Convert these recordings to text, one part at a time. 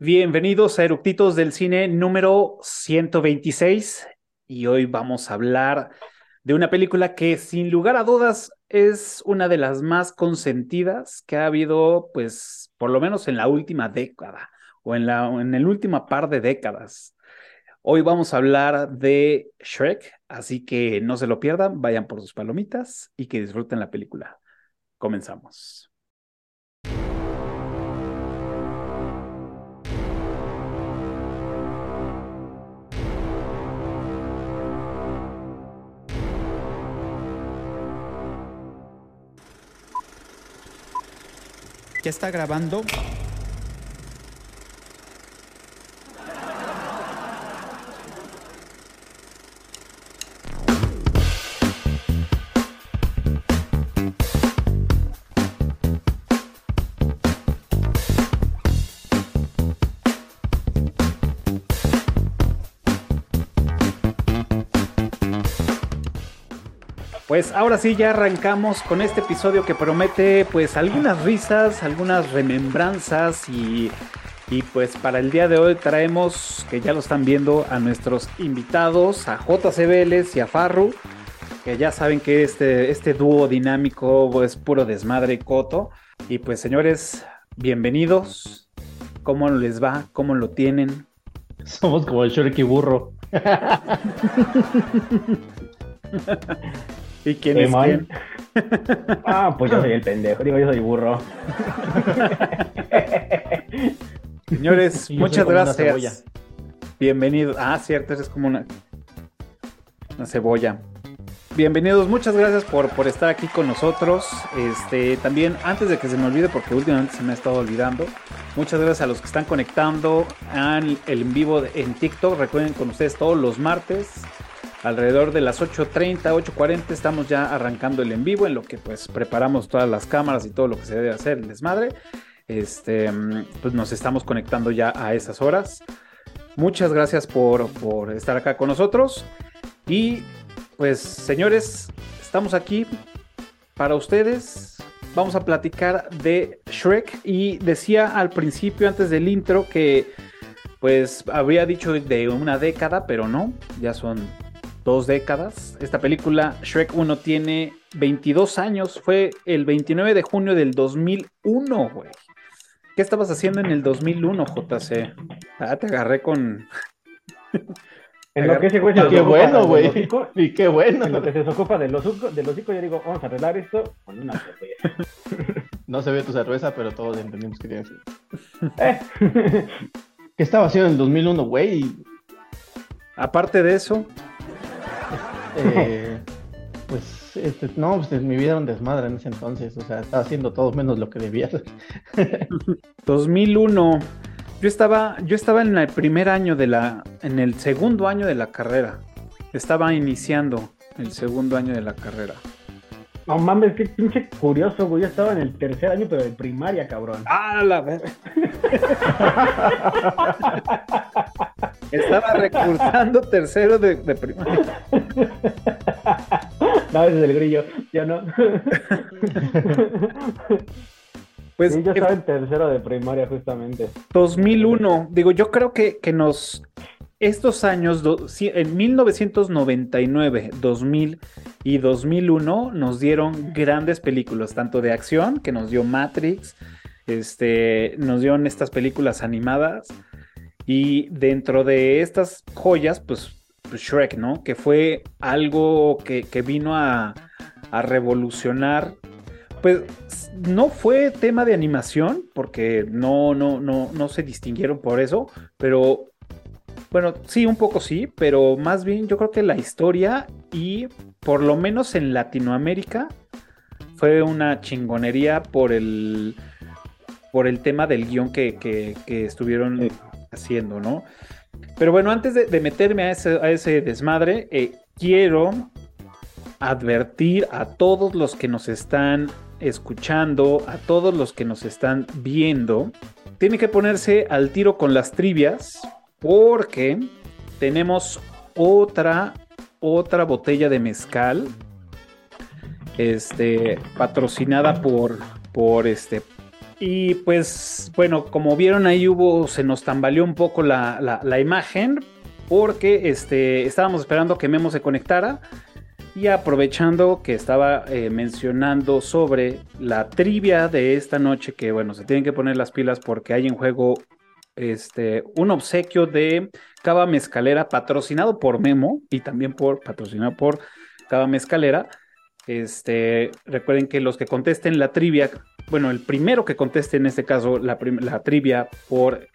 Bienvenidos a Eructitos del Cine número 126 y hoy vamos a hablar de una película que sin lugar a dudas es una de las más consentidas que ha habido pues por lo menos en la última década o en, la, en el último par de décadas. Hoy vamos a hablar de Shrek, así que no se lo pierdan, vayan por sus palomitas y que disfruten la película. Comenzamos. ¿Ya está grabando? Pues ahora sí ya arrancamos con este episodio que promete pues algunas risas, algunas remembranzas y, y pues para el día de hoy traemos, que ya lo están viendo, a nuestros invitados, a JC Vélez y a Farru, que ya saben que este, este dúo dinámico es puro desmadre coto. Y pues señores, bienvenidos. ¿Cómo les va? ¿Cómo lo tienen? Somos como el Shrek y burro. ¿Y quién es quién? Ah, pues yo soy el pendejo, digo, yo soy burro. Señores, muchas gracias. Bienvenidos. Ah, cierto, eres como una, una cebolla. Bienvenidos, muchas gracias por, por estar aquí con nosotros. Este, también, antes de que se me olvide, porque últimamente se me ha estado olvidando, muchas gracias a los que están conectando al el en vivo en TikTok. Recuerden con ustedes todos los martes alrededor de las 8.30, 8.40 estamos ya arrancando el en vivo en lo que pues preparamos todas las cámaras y todo lo que se debe hacer el desmadre. Este, pues nos estamos conectando ya a esas horas. Muchas gracias por, por estar acá con nosotros. Y pues señores, estamos aquí para ustedes. Vamos a platicar de Shrek y decía al principio antes del intro que pues habría dicho de una década, pero no, ya son dos décadas. Esta película, Shrek 1, tiene 22 años. Fue el 29 de junio del 2001, güey. ¿Qué estabas haciendo en el 2001, JC? Ah, te agarré con... En lo que ese güey se qué bueno, güey. Y qué bueno. En lo que se ocupa de los hocico, yo digo, vamos a arreglar esto con una cerveza. No se ve tu cerveza, pero todos entendimos que tiene que eh. ¿Qué estaba haciendo en el 2001, güey? Aparte de eso, eh, pues, este, no, pues mi vida era un desmadre en ese entonces, o sea, estaba haciendo todo menos lo que debía. 2001. Yo estaba, yo estaba en el primer año de la, en el segundo año de la carrera. Estaba iniciando el segundo año de la carrera. No mames, qué pinche curioso, güey. Yo estaba en el tercer año, pero de primaria, cabrón. Ah, la verga. Estaba recursando tercero de, primaria. No, ese es el grillo, yo no. Pues yo estaba en tercero de primaria justamente. 2001, digo, yo creo que, que nos estos años, en 1999, 2000 y 2001, nos dieron grandes películas, tanto de acción, que nos dio Matrix, este, nos dieron estas películas animadas, y dentro de estas joyas, pues, pues Shrek, ¿no? Que fue algo que, vino a, revolucionar pues no fue tema de animación, porque no, no, no, no se distinguieron por eso, pero bueno, sí, un poco sí, pero más bien yo creo que la historia y por lo menos en Latinoamérica fue una chingonería por el, por el tema del guion que, estuvieron haciendo, ¿no? Pero bueno, antes de, meterme a ese, a ese desmadre, eh, quiero advertir a todos los que nos están escuchando, a todos los que nos están viendo, tiene que ponerse al tiro con las trivias porque tenemos otra, otra botella de mezcal, este, patrocinada por, por este, Y pues, bueno, como vieron ahí hubo, se nos tambaleó un poco la, la, imagen, porque este, estábamos esperando que Memo se conectara. Y aprovechando que estaba eh, mencionando sobre la trivia de esta noche, que bueno, se tienen que poner las pilas porque hay en juego este, un obsequio de Cava Mezcalera patrocinado por Memo y también por patrocinado por Cava Mezcalera. Este, recuerden que los que contesten la trivia, bueno, el primero que conteste en este caso la, trivia por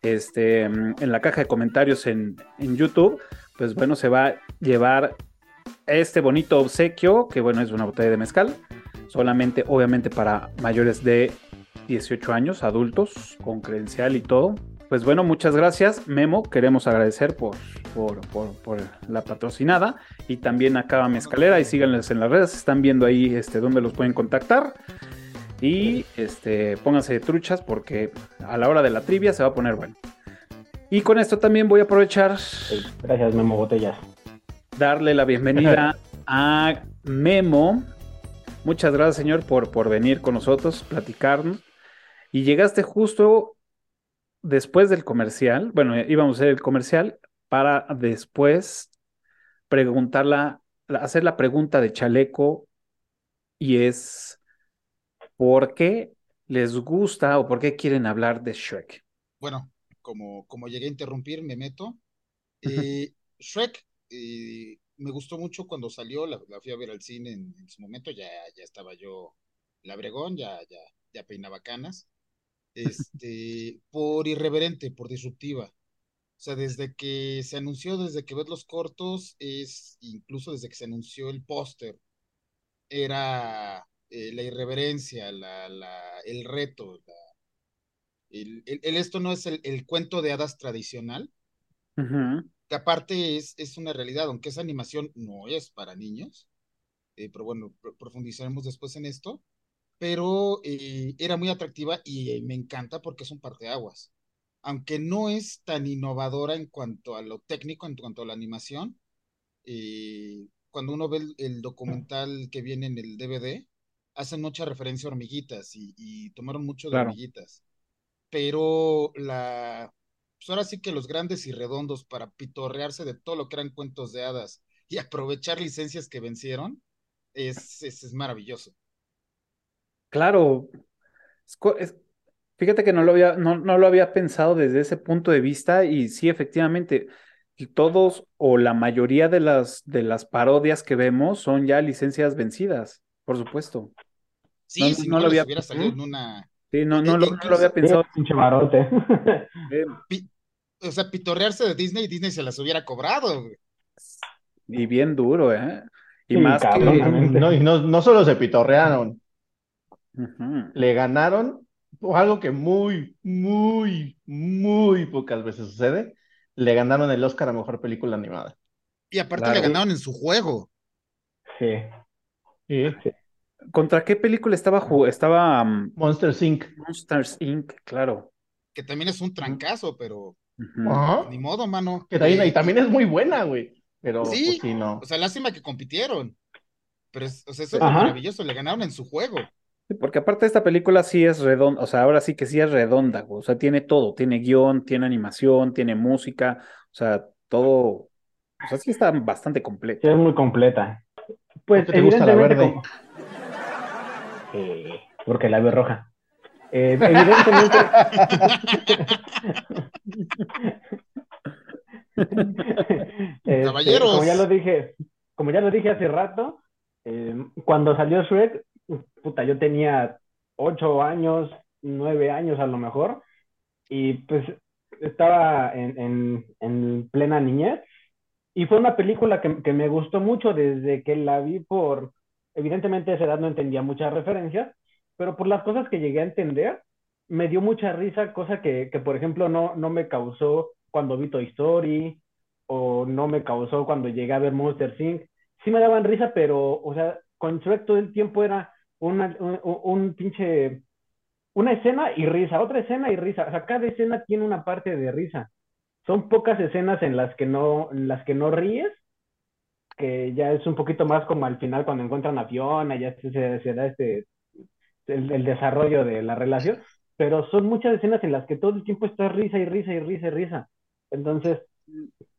este, en la caja de comentarios en, en YouTube, pues bueno, se va a llevar este bonito obsequio, que bueno, es una botella de mezcal, solamente obviamente para mayores de 18 años, adultos, con credencial y todo. Pues bueno, muchas gracias, Memo. Queremos agradecer por, por, por, la patrocinada y también a Cava Mezcalera. Y síganles en las redes, están viendo ahí este, dónde los pueden contactar. Y este, pónganse de truchas porque a la hora de la trivia se va a poner bueno. Y con esto también voy a aprovechar. Gracias, Memo Botellas darle la bienvenida a Memo. Muchas gracias, señor, por, por venir con nosotros, platicarnos. Y llegaste justo después del comercial. Bueno, íbamos a hacer el comercial para después preguntarla, hacer la pregunta de Chaleco y es ¿por qué les gusta o por qué quieren hablar de Shrek? Bueno, como, como llegué a interrumpir, me meto. Eh, Shrek eh, me gustó mucho cuando salió, la, fui a ver al cine en, su momento, ya, ya estaba yo labregón, ya, ya, ya peinaba canas, este, por irreverente, por disruptiva. O sea, desde que se anunció, desde que ves los cortos, es incluso desde que se anunció el póster, era eh, la irreverencia, la, la, el reto, el, el, esto no es el, el, cuento de hadas tradicional, que aparte es, es una realidad, aunque esa animación no es para niños, eh, pero bueno, profundizaremos después en esto, pero eh, era muy atractiva y eh, me encanta porque es un parteaguas. Aunque no es tan innovadora en cuanto a lo técnico, en cuanto a la animación, cuando uno ve el, documental que viene en el DVD, hacen mucha referencia a hormiguitas y, tomaron mucho de hormiguitas. Pero la, pues ahora sí que los grandes y redondos para pitorrearse de todo lo que eran cuentos de hadas y aprovechar licencias que vencieron, es, es, maravilloso. Claro, fíjate que no lo, había, no, no, lo había pensado desde ese punto de vista y sí, efectivamente, todos o la mayoría de las, de las parodias que vemos son ya licencias vencidas, por supuesto. Sí, si no, lo había... hubiera salido en una... Sí, no, no, lo, no lo había pensado. Pinche marote. o sea, pitorrearse de Disney, Disney se las hubiera cobrado. Y bien duro, ¿eh? Y más que... No, y no, no solo se pitorrearon, le ganaron algo que muy, muy, muy pocas veces sucede. Le ganaron el Oscar a Mejor Película Animada. Y aparte le ganaron en su juego. Sí. sí. ¿Contra qué película estaba? Estaba... Um, Monsters Inc. Monsters Inc., claro. Que también es un trancazo, pero ni modo, mano. Que también, y también es muy buena, güey. Pero sí, pues, no. O sea, lástima que compitieron. Pero es, o sea, eso es maravilloso, le ganaron en su juego. Porque aparte esta película sí es redonda, o sea, ahora sí que sí es redonda, o sea, tiene todo, tiene guion, tiene animación, tiene música, o sea, todo, o sea, sí está bastante completa. Sí, es muy completa. Pues te gusta la verde? Eh, porque la veo roja. Eh, evidentemente. Este, Caballeros. Como ya lo dije, como ya lo dije hace rato, eh, cuando salió Shrek, puta, yo tenía ocho años, nueve años a lo mejor, y pues estaba en, en, plena niñez, y fue una película que, que, me gustó mucho desde que la vi por, evidentemente a esa edad no entendía muchas referencias, pero por las cosas que llegué a entender, me dio mucha risa, cosa que, que por ejemplo, no, no me causó cuando vi Toy Story o no me causó cuando llegué a ver Monster Inc. Sí me daban risa, pero, o sea, con Shrek todo el tiempo era una, un, pinche, una escena y risa, otra escena y risa. O sea, cada escena tiene una parte de risa. Son pocas escenas en las que no, en las que no ríes, que ya es un poquito más como al final cuando encuentran a Fiona, ya se, se da este el, desarrollo de la relación, pero son muchas escenas en las que todo el tiempo está risa y risa y risa y risa. Entonces,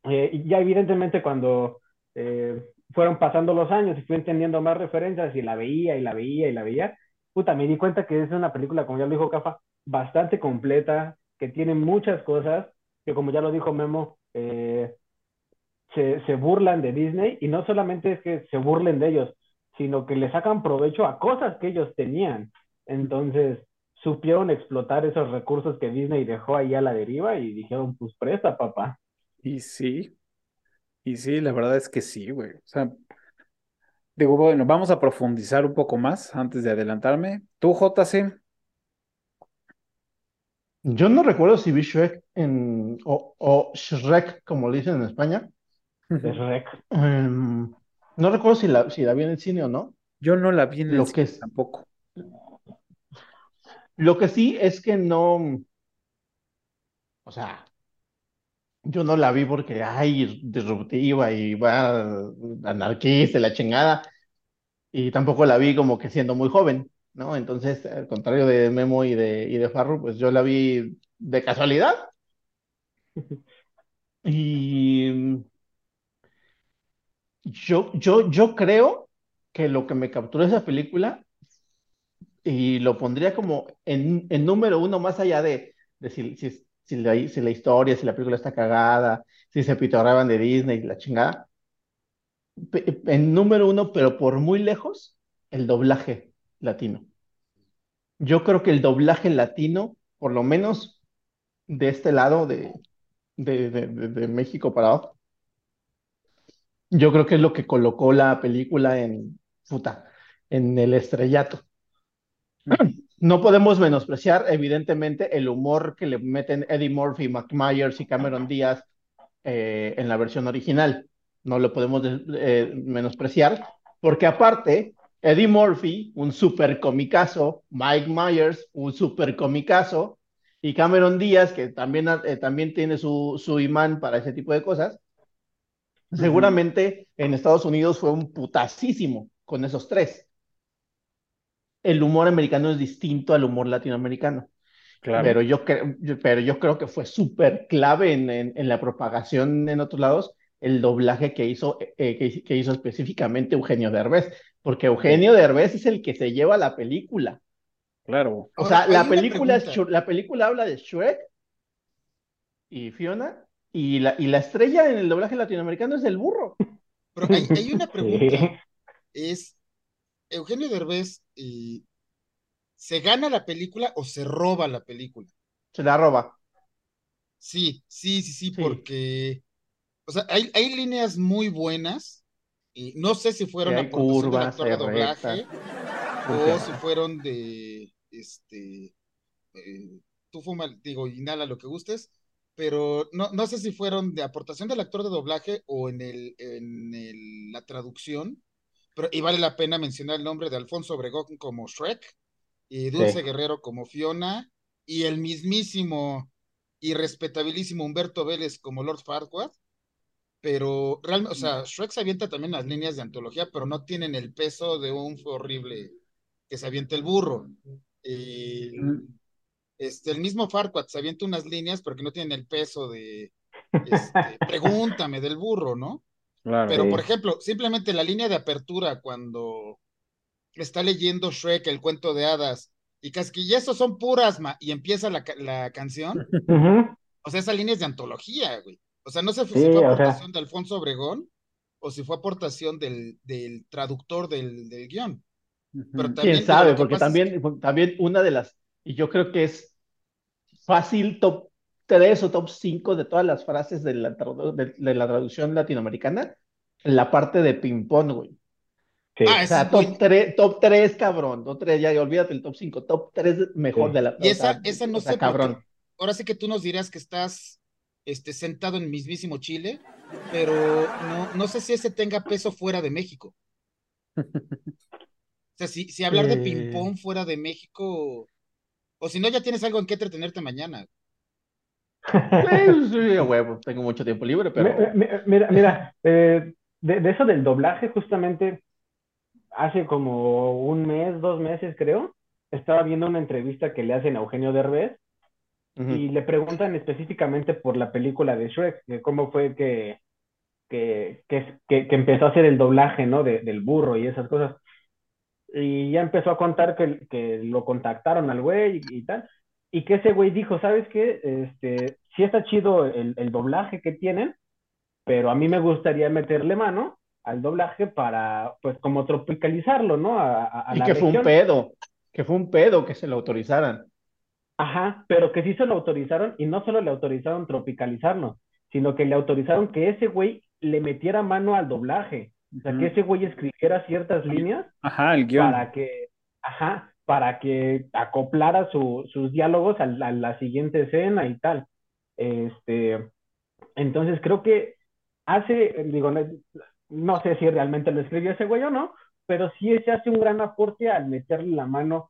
eh, ya evidentemente cuando eh, fueron pasando los años y fui entendiendo más referencias y la veía y la veía y la veía, puta, me di cuenta que es una película, como ya lo dijo Cafa, bastante completa, que tiene muchas cosas, que como ya lo dijo Memo, eh, se, se, burlan de Disney y no solamente es que se burlen de ellos, sino que le sacan provecho a cosas que ellos tenían. Entonces, supieron explotar esos recursos que Disney dejó ahí a la deriva y dijeron, pues presta, papá. Y sí, y sí, la verdad es que sí, güey. O sea, digo, bueno, vamos a profundizar un poco más antes de adelantarme. ¿Tú, JC? Yo no recuerdo si vi Shrek en, o, Shrek, como le dicen en España. Shrek. Em, no recuerdo si la, si la vi en el cine o no. Yo no la vi en el Lo cine tampoco. Lo que sí es que no, o sea, yo no la vi porque, ay, disruptiva y va anarquista la chingada. Y tampoco la vi como que siendo muy joven, ¿no? Entonces, al contrario de Memo y de, y de Farro, pues yo la vi de casualidad. Y yo, yo, yo creo que lo que me capturó esa película y lo pondría como en, en número uno más allá de, de si, si, si, la, si, la, historia, si la película está cagada, si se pitorraban de Disney, la chingada. En número uno, pero por muy lejos, el doblaje latino. Yo creo que el doblaje latino, por lo menos de este lado de, de, de, de México para abajo, yo creo que es lo que colocó la película en, puta, en el estrellato. No podemos menospreciar, evidentemente, el humor que le meten Eddie Murphy, Mac Myers y Cameron Díaz eh, en la versión original. No lo podemos eh, menospreciar, porque aparte, Eddie Murphy, un super comicazo, Mike Myers, un super comicazo, y Cameron Díaz, que también, eh, también tiene su, su imán para ese tipo de cosas, Seguramente en Estados Unidos fue un putasísimo con esos tres. El humor americano es distinto al humor latinoamericano. Claro. Pero, yo pero yo creo que fue súper clave en, en, la propagación en otros lados el doblaje que hizo, eh, que, hizo específicamente Eugenio Derbez, porque Eugenio Derbez es el que se lleva la película. Claro. O sea, la película, la película habla de Shrek y Fiona y la, y la estrella en el doblaje latinoamericano es el burro. Pero hay, una pregunta. Es, Eugenio Derbez, y ¿se gana la película o se roba la película? Se la roba. Sí, sí, sí, sí, porque, o sea, hay, hay líneas muy buenas, y no sé si fueron a curvas, del actor de doblaje o si fueron de, este, eh, tú fuma, digo, inhala lo que gustes, pero no, no sé si fueron de aportación del actor de doblaje o en, el, en el, la traducción, pero y vale la pena mencionar el nombre de Alfonso Obregón como Shrek, y Dulce Guerrero como Fiona, y el mismísimo y respetabilísimo Humberto Vélez como Lord Farquaad, pero realmente, o sea, Shrek se avienta también las líneas de antología, pero no tienen el peso de un horrible que se avienta el burro. Eh, este, el mismo Farquaad se avienta unas líneas porque no tienen el peso de este, pregúntame del burro, ¿no? Pero, por ejemplo, simplemente la línea de apertura cuando está leyendo Shrek el cuento de hadas y casi eso son puras, y empieza la, la canción. O sea, esa línea es de antología, güey. O sea, no sé si fue aportación de Alfonso Obregón o si fue aportación del, del traductor del, del guion. Pero también, ¿Quién sabe? Porque también, también una de las y yo creo que es fácil top 3 o top 5 de todas las frases de la, de, la traducción latinoamericana, la parte de ping-pong, güey. Ah, o sea, top, 3, top 3, cabrón. Top 3, ya olvídate el top 5. Top 3 mejor de la. Y esa, esa no sé. Cabrón. Ahora sí que tú nos dirás que estás este, sentado en mismísimo Chile, pero no, no sé si ese tenga peso fuera de México. O sea, si, si hablar de ping-pong fuera de México o si no, ya tienes algo en qué entretenerte mañana. Sí, huevo, tengo mucho tiempo libre, pero. Mira, mira, eh, de, eso del doblaje, justamente hace como un mes, dos meses, creo, estaba viendo una entrevista que le hacen a Eugenio Derbez y le preguntan específicamente por la película de Shrek, cómo fue que, que, que, que, empezó a hacer el doblaje, ¿no? De, del burro y esas cosas. Y ya empezó a contar que, que lo contactaron al güey y, tal. Y que ese güey dijo, ¿sabes qué? Este, sí está chido el, el doblaje que tienen, pero a mí me gustaría meterle mano al doblaje para, pues, como tropicalizarlo, ¿no? A, a, y que fue un pedo, que fue un pedo que se lo autorizaran. Ajá, pero que sí se lo autorizaron y no solo le autorizaron tropicalizarlo, sino que le autorizaron que ese güey le metiera mano al doblaje. O sea, que ese güey escribiera ciertas líneas. Ajá, el guion. Para que, ajá, para que acoplara su, sus diálogos a la, a la siguiente escena y tal. Este, entonces creo que hace, digo, no sé si realmente lo escribió ese güey o no, pero sí se hace un gran aporte al meterle la mano,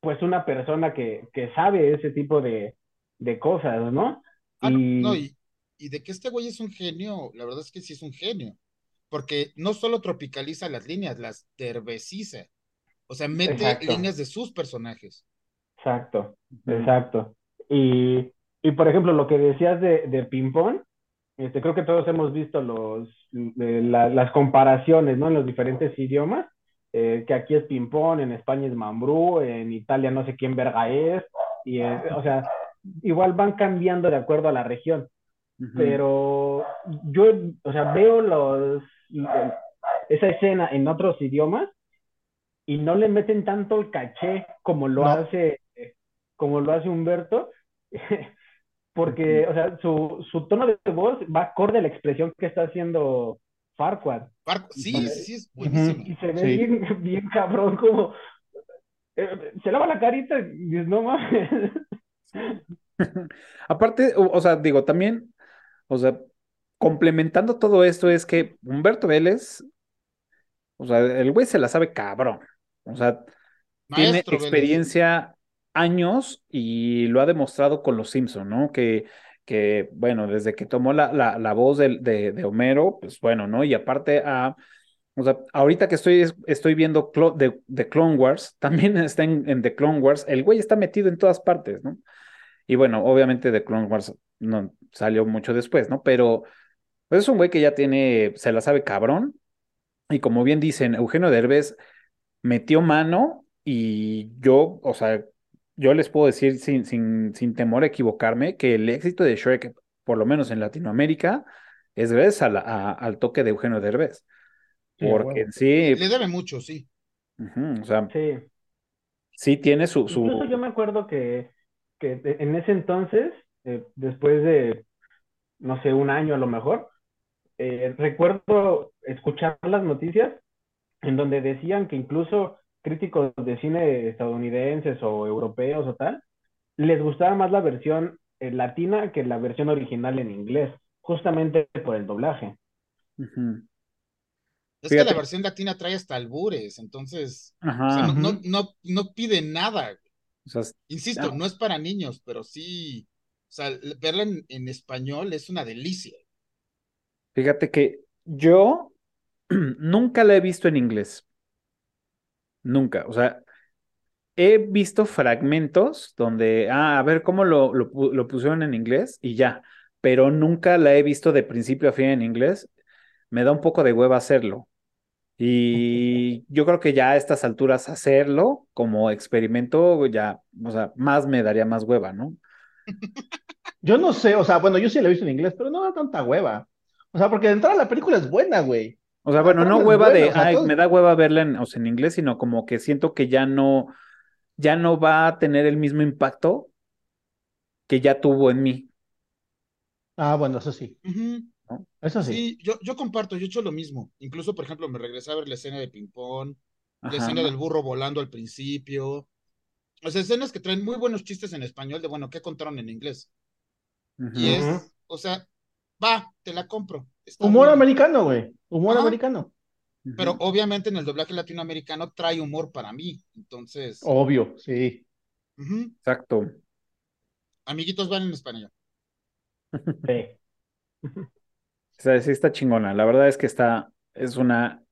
pues una persona que, que sabe ese tipo de, de cosas, ¿no? Ah, y... No, y, y, de que este güey es un genio, la verdad es que sí es un genio, porque no solo tropicaliza las líneas, las terbeciza, o sea, mete líneas de sus personajes. Exacto, exacto. Y, y por ejemplo, lo que decías de, de ping-pong, este, creo que todos hemos visto los, las comparaciones ¿no? en los diferentes idiomas, eh, que aquí es ping-pong, en España es mambrú, en Italia no sé quién verga es, y o sea, igual van cambiando de acuerdo a la región. Pero yo, o sea, veo los, esa escena en otros idiomas y no le meten tanto el caché como lo hace como lo hace Humberto porque, o sea, su, su tono de voz va acorde a la expresión que está haciendo Farquaad. sí, sí, es buenísimo. Y se ve bien, bien cabrón, como eh, se lava la carita y dices, no mames. Aparte, o, sea, digo, también, o sea, complementando todo esto es que Humberto Vélez, o sea, el güey se la sabe cabrón. O sea, tiene experiencia años y lo ha demostrado con los Simpson, ¿no? Que, que bueno, desde que tomó la, la, la voz de, de, Homero, pues bueno, ¿no? Y aparte a... O sea, ahorita que estoy, estoy viendo de, de, Clone Wars, también está en, en, The Clone Wars, el güey está metido en todas partes, ¿no? Y bueno, obviamente The Clone Wars no salió mucho después, ¿no? Pero pues es un güey que ya tiene, se la sabe cabrón. Y como bien dicen, Eugenio Derbez metió mano y yo, o sea, yo les puedo decir sin, sin, sin temor a equivocarme que el éxito de Shrek, por lo menos en Latinoamérica, es gracias al toque de Eugenio Derbez. Porque sí. Le debe mucho, sí. o sea, sí. sí tiene su, su... Incluso yo me acuerdo que, que en ese entonces, eh, después de, no sé, un año a lo mejor, eh, recuerdo escuchar las noticias en donde decían que incluso críticos de cine estadounidenses o europeos o tal, les gustaba más la versión eh, latina que la versión original en inglés, justamente por el doblaje. Es que la versión latina trae hasta albures, entonces no, no, no, pide nada. Insisto, no es para niños, pero sí, o sea, verla en, en español es una delicia. Fíjate que yo nunca la he visto en inglés. Nunca. O sea, he visto fragmentos donde, ah, a ver cómo lo, lo, pusieron en inglés y ya, pero nunca la he visto de principio a fin en inglés. Me da un poco de hueva hacerlo. Y yo creo que ya a estas alturas hacerlo como experimento, ya, o sea, más me daría más hueva, ¿no? Yo no sé, o sea, bueno, yo sí la he visto en inglés, pero no da tanta hueva. O sea, porque de entrada la película es buena, güey. O sea, bueno, no hueva de, ay, me da hueva verla en, o sea, en inglés, sino como que siento que ya no, ya no va a tener el mismo impacto que ya tuvo en mí. Ah, bueno, eso sí. Eso sí. Sí, yo, yo comparto, yo he hecho lo mismo. Incluso, por ejemplo, me regresé a ver la escena de ping-pong, la escena del burro volando al principio. O sea, escenas que traen muy buenos chistes en español de, bueno, ¿qué contaron en inglés? Y es, o sea, va, te la compro. humor americano, güey. Humor americano. Pero obviamente en el doblaje latinoamericano trae humor para mí. Entonces. Obvio, sí. Exacto. Amiguitos van en español. Sí. O sea, sí está chingona. La verdad es que está, es una,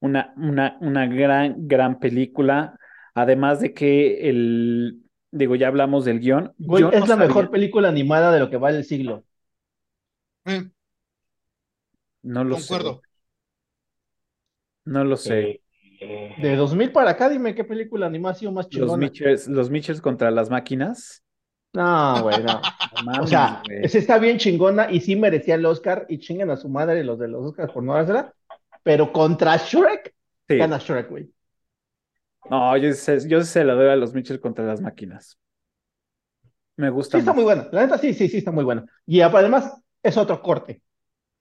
una, una, una gran, gran película. Además de que el, digo, ya hablamos del guion. Güey, es la mejor película animada de lo que va el siglo. Eh, No lo concuerdo. sé. No lo sé. De 2000 para acá, dime qué película animada ha sido más Los chingona. Mitchells, los Mitchells contra las máquinas. No, güey, no. O sea, güey. esa está bien chingona y sí merecía el Oscar y chingan a su madre los de los Oscars por no dársela, pero contra Shrek, Sí. gana Shrek, güey. No, yo, sé- yo sí se la doy a los Mitchells contra las máquinas. Me Sí gusta está mucho. muy buena, la neta sí, sí, sí está muy buena. Y además es otro corte,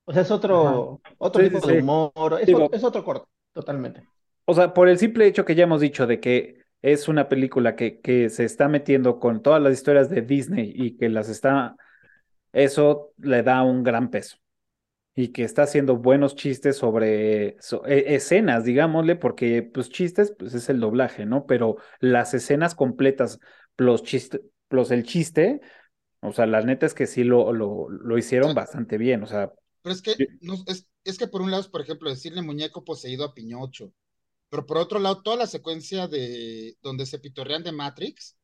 o sea, es otro, otro Sí, tipo sí, de humor, es, Digo- o- es otro corte, totalmente. O sea, por el simple hecho que ya hemos dicho de que es una película que, que se está metiendo con todas las historias de Disney y que las está, eso le da un gran peso. Y que está haciendo buenos chistes sobre so- e- escenas, digámosle, porque pues chistes, pues es el doblaje, ¿no? Pero las escenas completas, plus chiste, plus el chiste, o sea, la neta es que sí lo, lo, lo hicieron bastante bien. O sea, Pero es que, no, es, es que por un lado es, por ejemplo, decirle muñeco poseído a Piñocho. Pero por otro lado, toda la secuencia de donde se pitorrean de Matrix,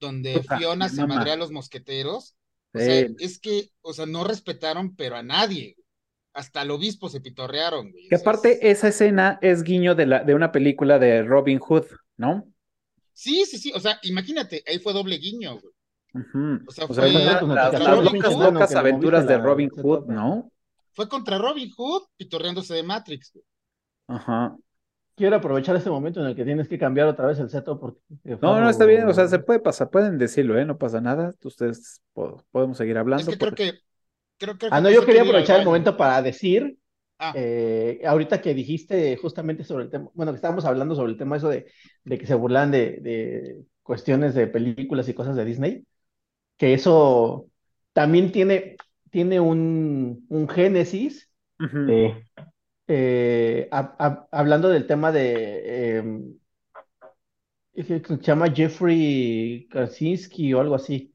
donde Fiona se mama. madrea a los mosqueteros. O sea, es que, o sea, no respetaron, pero a nadie. Hasta al obispo se pitorrearon, güey. Que aparte es- esa escena es guiño de, la, de una película de Robin Hood, ¿no? Sí, sí, sí. O sea, imagínate, ahí fue doble guiño, güey. O sea, O sea, fue una- tus las, locas, aventuras de la- Robin ese Hood. ¿no? Fue contra Robin Hood pitorreándose de Matrix, güey. Ajá. Quiero aprovechar este momento en el que tienes que cambiar otra vez el setup porque No, no, está bien, o sea, se puede pasar, pueden decirlo, ¿eh? No pasa nada, ustedes po- podemos seguir hablando. Es que creo que. Creo, creo Ah, que no, yo quería aprovechar el momento para decir, Ah, eh, ahorita que dijiste justamente sobre el tema, bueno, que estábamos hablando sobre el tema eso de, de que se burlan de, de cuestiones de películas y cosas de Disney, que eso también tiene, tiene un, un génesis, eh, hab- hab- hablando del tema de, eh, se llama Jeffrey Krasinski o algo así.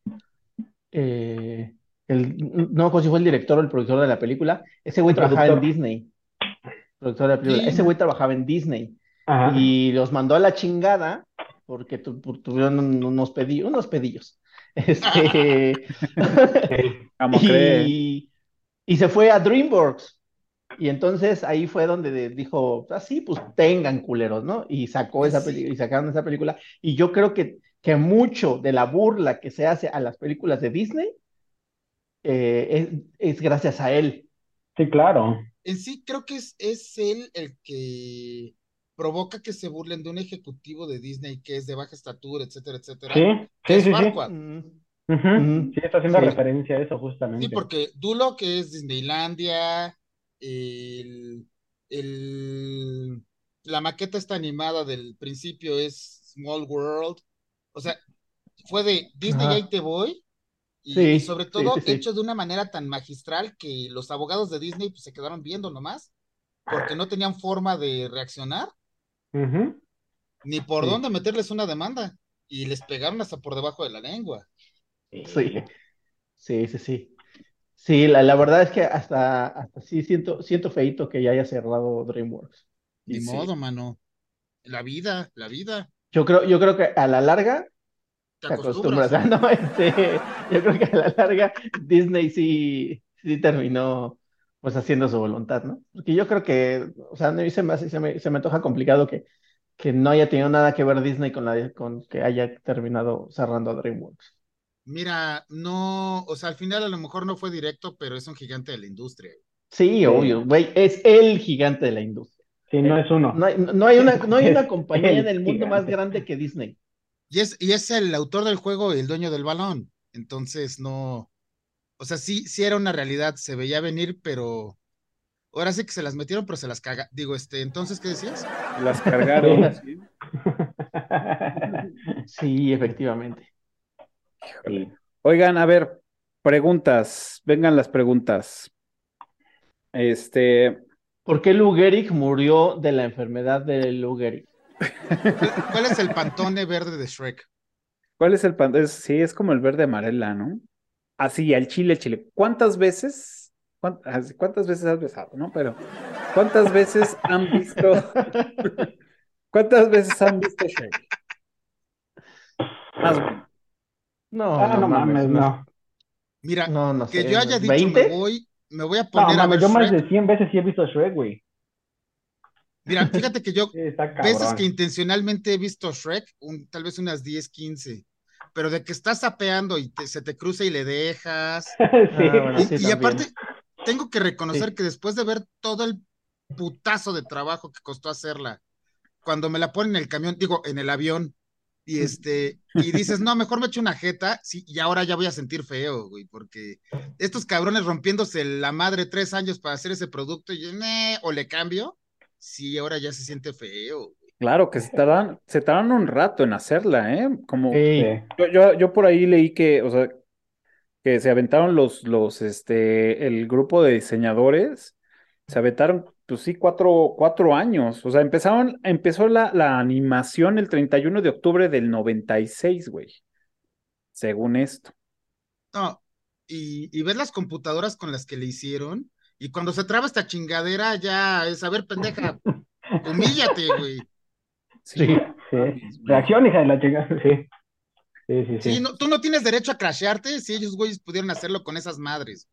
Eh, el, no acuerdo si fue el director o el productor de la película. Ese güey trabajaba en. Disney. Productor de la película. Sí. Ese güey trabajaba en Disney Ajá. y los mandó a la chingada porque tu- tu- tuvieron un- unos pedillos, unos pedillos. Este, y, y se fue a DreamWorks. Y entonces ahí fue donde de- dijo, así, pues tengan culeros, ¿no? Y sacó esa Sí. película, y sacaron esa película. Y yo creo que, que mucho de la burla que se hace a las películas de Disney eh, es, es gracias a él. Sí, claro. en sí creo que es, es él el que provoca que se burlen de un ejecutivo de Disney que es de baja estatura, etcétera, etcétera. Sí, que sí, es sí, sí. Farquaad. Mm. Mm, Sí, está haciendo sí. referencia a eso justamente. Sí, porque Dulo, que es Disneylandia, el, el- la maqueta esta animada del principio es Small World. O sea, fue de Disney, Ajá. ahí te voy. Y, Sí, y sobre todo sí, sí. hecho de una manera tan magistral que los abogados de Disney pues, se quedaron viendo nomás, porque no tenían forma de reaccionar, Ujú. ni por Sí. dónde meterles una demanda. Y les pegaron hasta por debajo de la lengua. Sí, sí, sí, sí. Sí, la, la verdad es que hasta, hasta sí siento, siento feíto que ya haya cerrado DreamWorks. Ni sí. modo, mano. La vida, la vida. Yo creo, yo creo que a la larga Te te acostumbras, acostumbras. ¿no? Este, yo creo que a la larga Disney sí, sí terminó pues haciendo su voluntad, ¿no? Porque yo creo que, o sea, a mí se me, hace- se me, se me antoja complicado que, que no haya tenido nada que ver Disney con la, con que haya terminado cerrando DreamWorks. Mira, no, o sea, al final a lo mejor no fue directo, pero es un gigante de la industria. Sí, obvio, güey, es el gigante de la industria. Sí, no es uno. No hay, no hay una, no hay una compañía El en el mundo más grande que Disney. Y es, y es el autor del juego y el dueño del balón. Entonces, no, o sea, sí, sí era una realidad, se veía venir, pero ahora sí que se las metieron, pero se las caga. Digo, este, entonces, ¿qué decías? Las cargaron. sí. Sí, efectivamente. Sí. Oigan, a ver, preguntas, vengan las preguntas. Este, ¿Por qué Lou Gehrig murió de la enfermedad de Lou Gehrig? ¿Cuál, es el pantone verde de Shrek? ¿cuál es el pan? es- sí, es como el verde amarela, ¿no? Así, al chile, al chile. ¿Cuántas veces, así, cuántas veces has besado, no? Pero, ¿cuántas veces han visto, cuántas veces han visto Shrek? más. No, ah, no, mames, no. Mira, que yo haya dicho me voy, me voy a poner a ver yo más de 100 veces sí he visto Shrek, güey. Mira, fíjate que yo veces que intencionalmente he visto Shrek, tal vez unas 10, 15, pero de que estás sapeando y se te cruza y le dejas. Ah, y, aparte, tengo que reconocer que después de ver todo el putazo de trabajo que costó hacerla, cuando me la ponen en el camión, digo, en el avión, y este, y dices, no, mejor me echo una jeta, sí, y ahora ya voy a sentir feo, güey, porque estos cabrones rompiéndose la madre tres años para hacer ese producto, y o le cambio, sí, ahora ya se siente feo. Claro, que se tardan, se tardan un rato en hacerla, ¿eh? Como yo, yo, yo, por ahí leí que, o sea, que se aventaron los, los, este, el grupo de diseñadores, se aventaron, pues sí, cuatro, cuatro años. O sea, empezaron, empezó la, la animación el 31 de octubre del 96, güey. Según esto. No, y, y ves las computadoras con las que le hicieron, y cuando se traba esta chingadera, ya es, a ver, pendeja, humíllate, güey. Sí, sí. Reacción, hija de la chingada, sí. Sí, sí, sí. tú no tienes derecho a crashearte si ellos, güeyes, pudieron hacerlo con esas madres.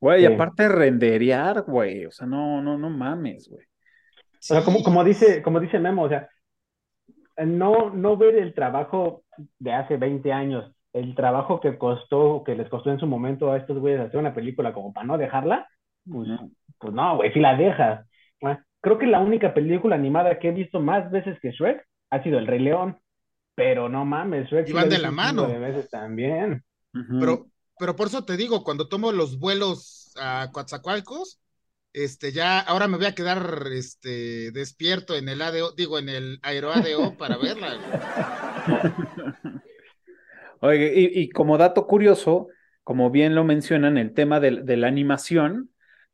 Güey, y aparte renderear, güey, o sea, no, no, no mames, güey. O sea, como, como, dice, como dice Memo, o sea, no, no ver el trabajo de hace 20 años, el trabajo que costó, que les costó en su momento a estos güeyes hacer una película como para no dejarla, pues, pues no, güey, si la dejas. Creo que la única película animada que he visto más veces que Shrek ha sido El Rey León. Pero no mames, Shrek. Y van de la mano. De veces también. Pero, pero por eso te digo, cuando tomo los vuelos a Coatzacoalcos, este, ya, ahora me voy a quedar este, despierto en el ADO, digo, en el AeroADO para verla. Oye, y, como dato curioso, como bien lo mencionan, el tema de la animación,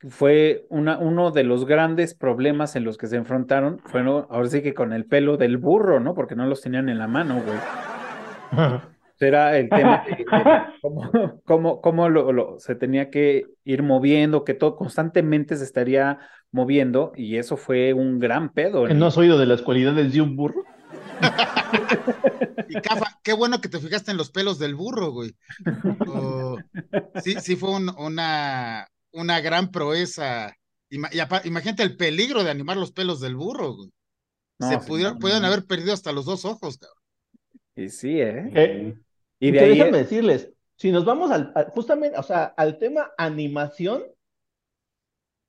fue una, uno de los grandes problemas en los que se enfrentaron, fue ahora sí que con el pelo del burro, ¿no? Porque no los tenían en la mano, güey. Era el tema de, cómo, cómo, lo, se tenía que ir moviendo, que todo constantemente se estaría moviendo, y eso fue un gran pedo. ¿No has oído de las cualidades de un burro? y Cafa, qué bueno que te fijaste en los pelos del burro, güey. sí, sí fue una, una gran proeza. imagínate el peligro de animar los pelos del burro, Se pudieron, pueden haber perdido hasta los dos ojos, cabrón. Y sí, ¿eh? eh y de ahí... Déjenme decirles, si nos vamos al, justamente, o sea, al tema animación,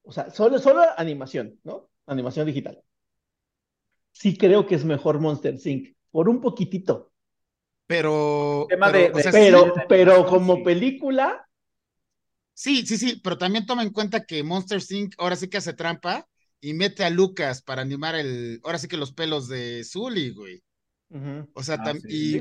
o sea, solo, solo animación, ¿no? Animación digital. Sí creo que es mejor Monster Inc. por un poquitito. Pero, pero, pero como película, Sí, sí, sí, pero también toma en cuenta que Monster Inc. ahora sí que hace trampa y mete a Lucas para animar el, ahora sí que los pelos de Zully, güey. O sea, ah,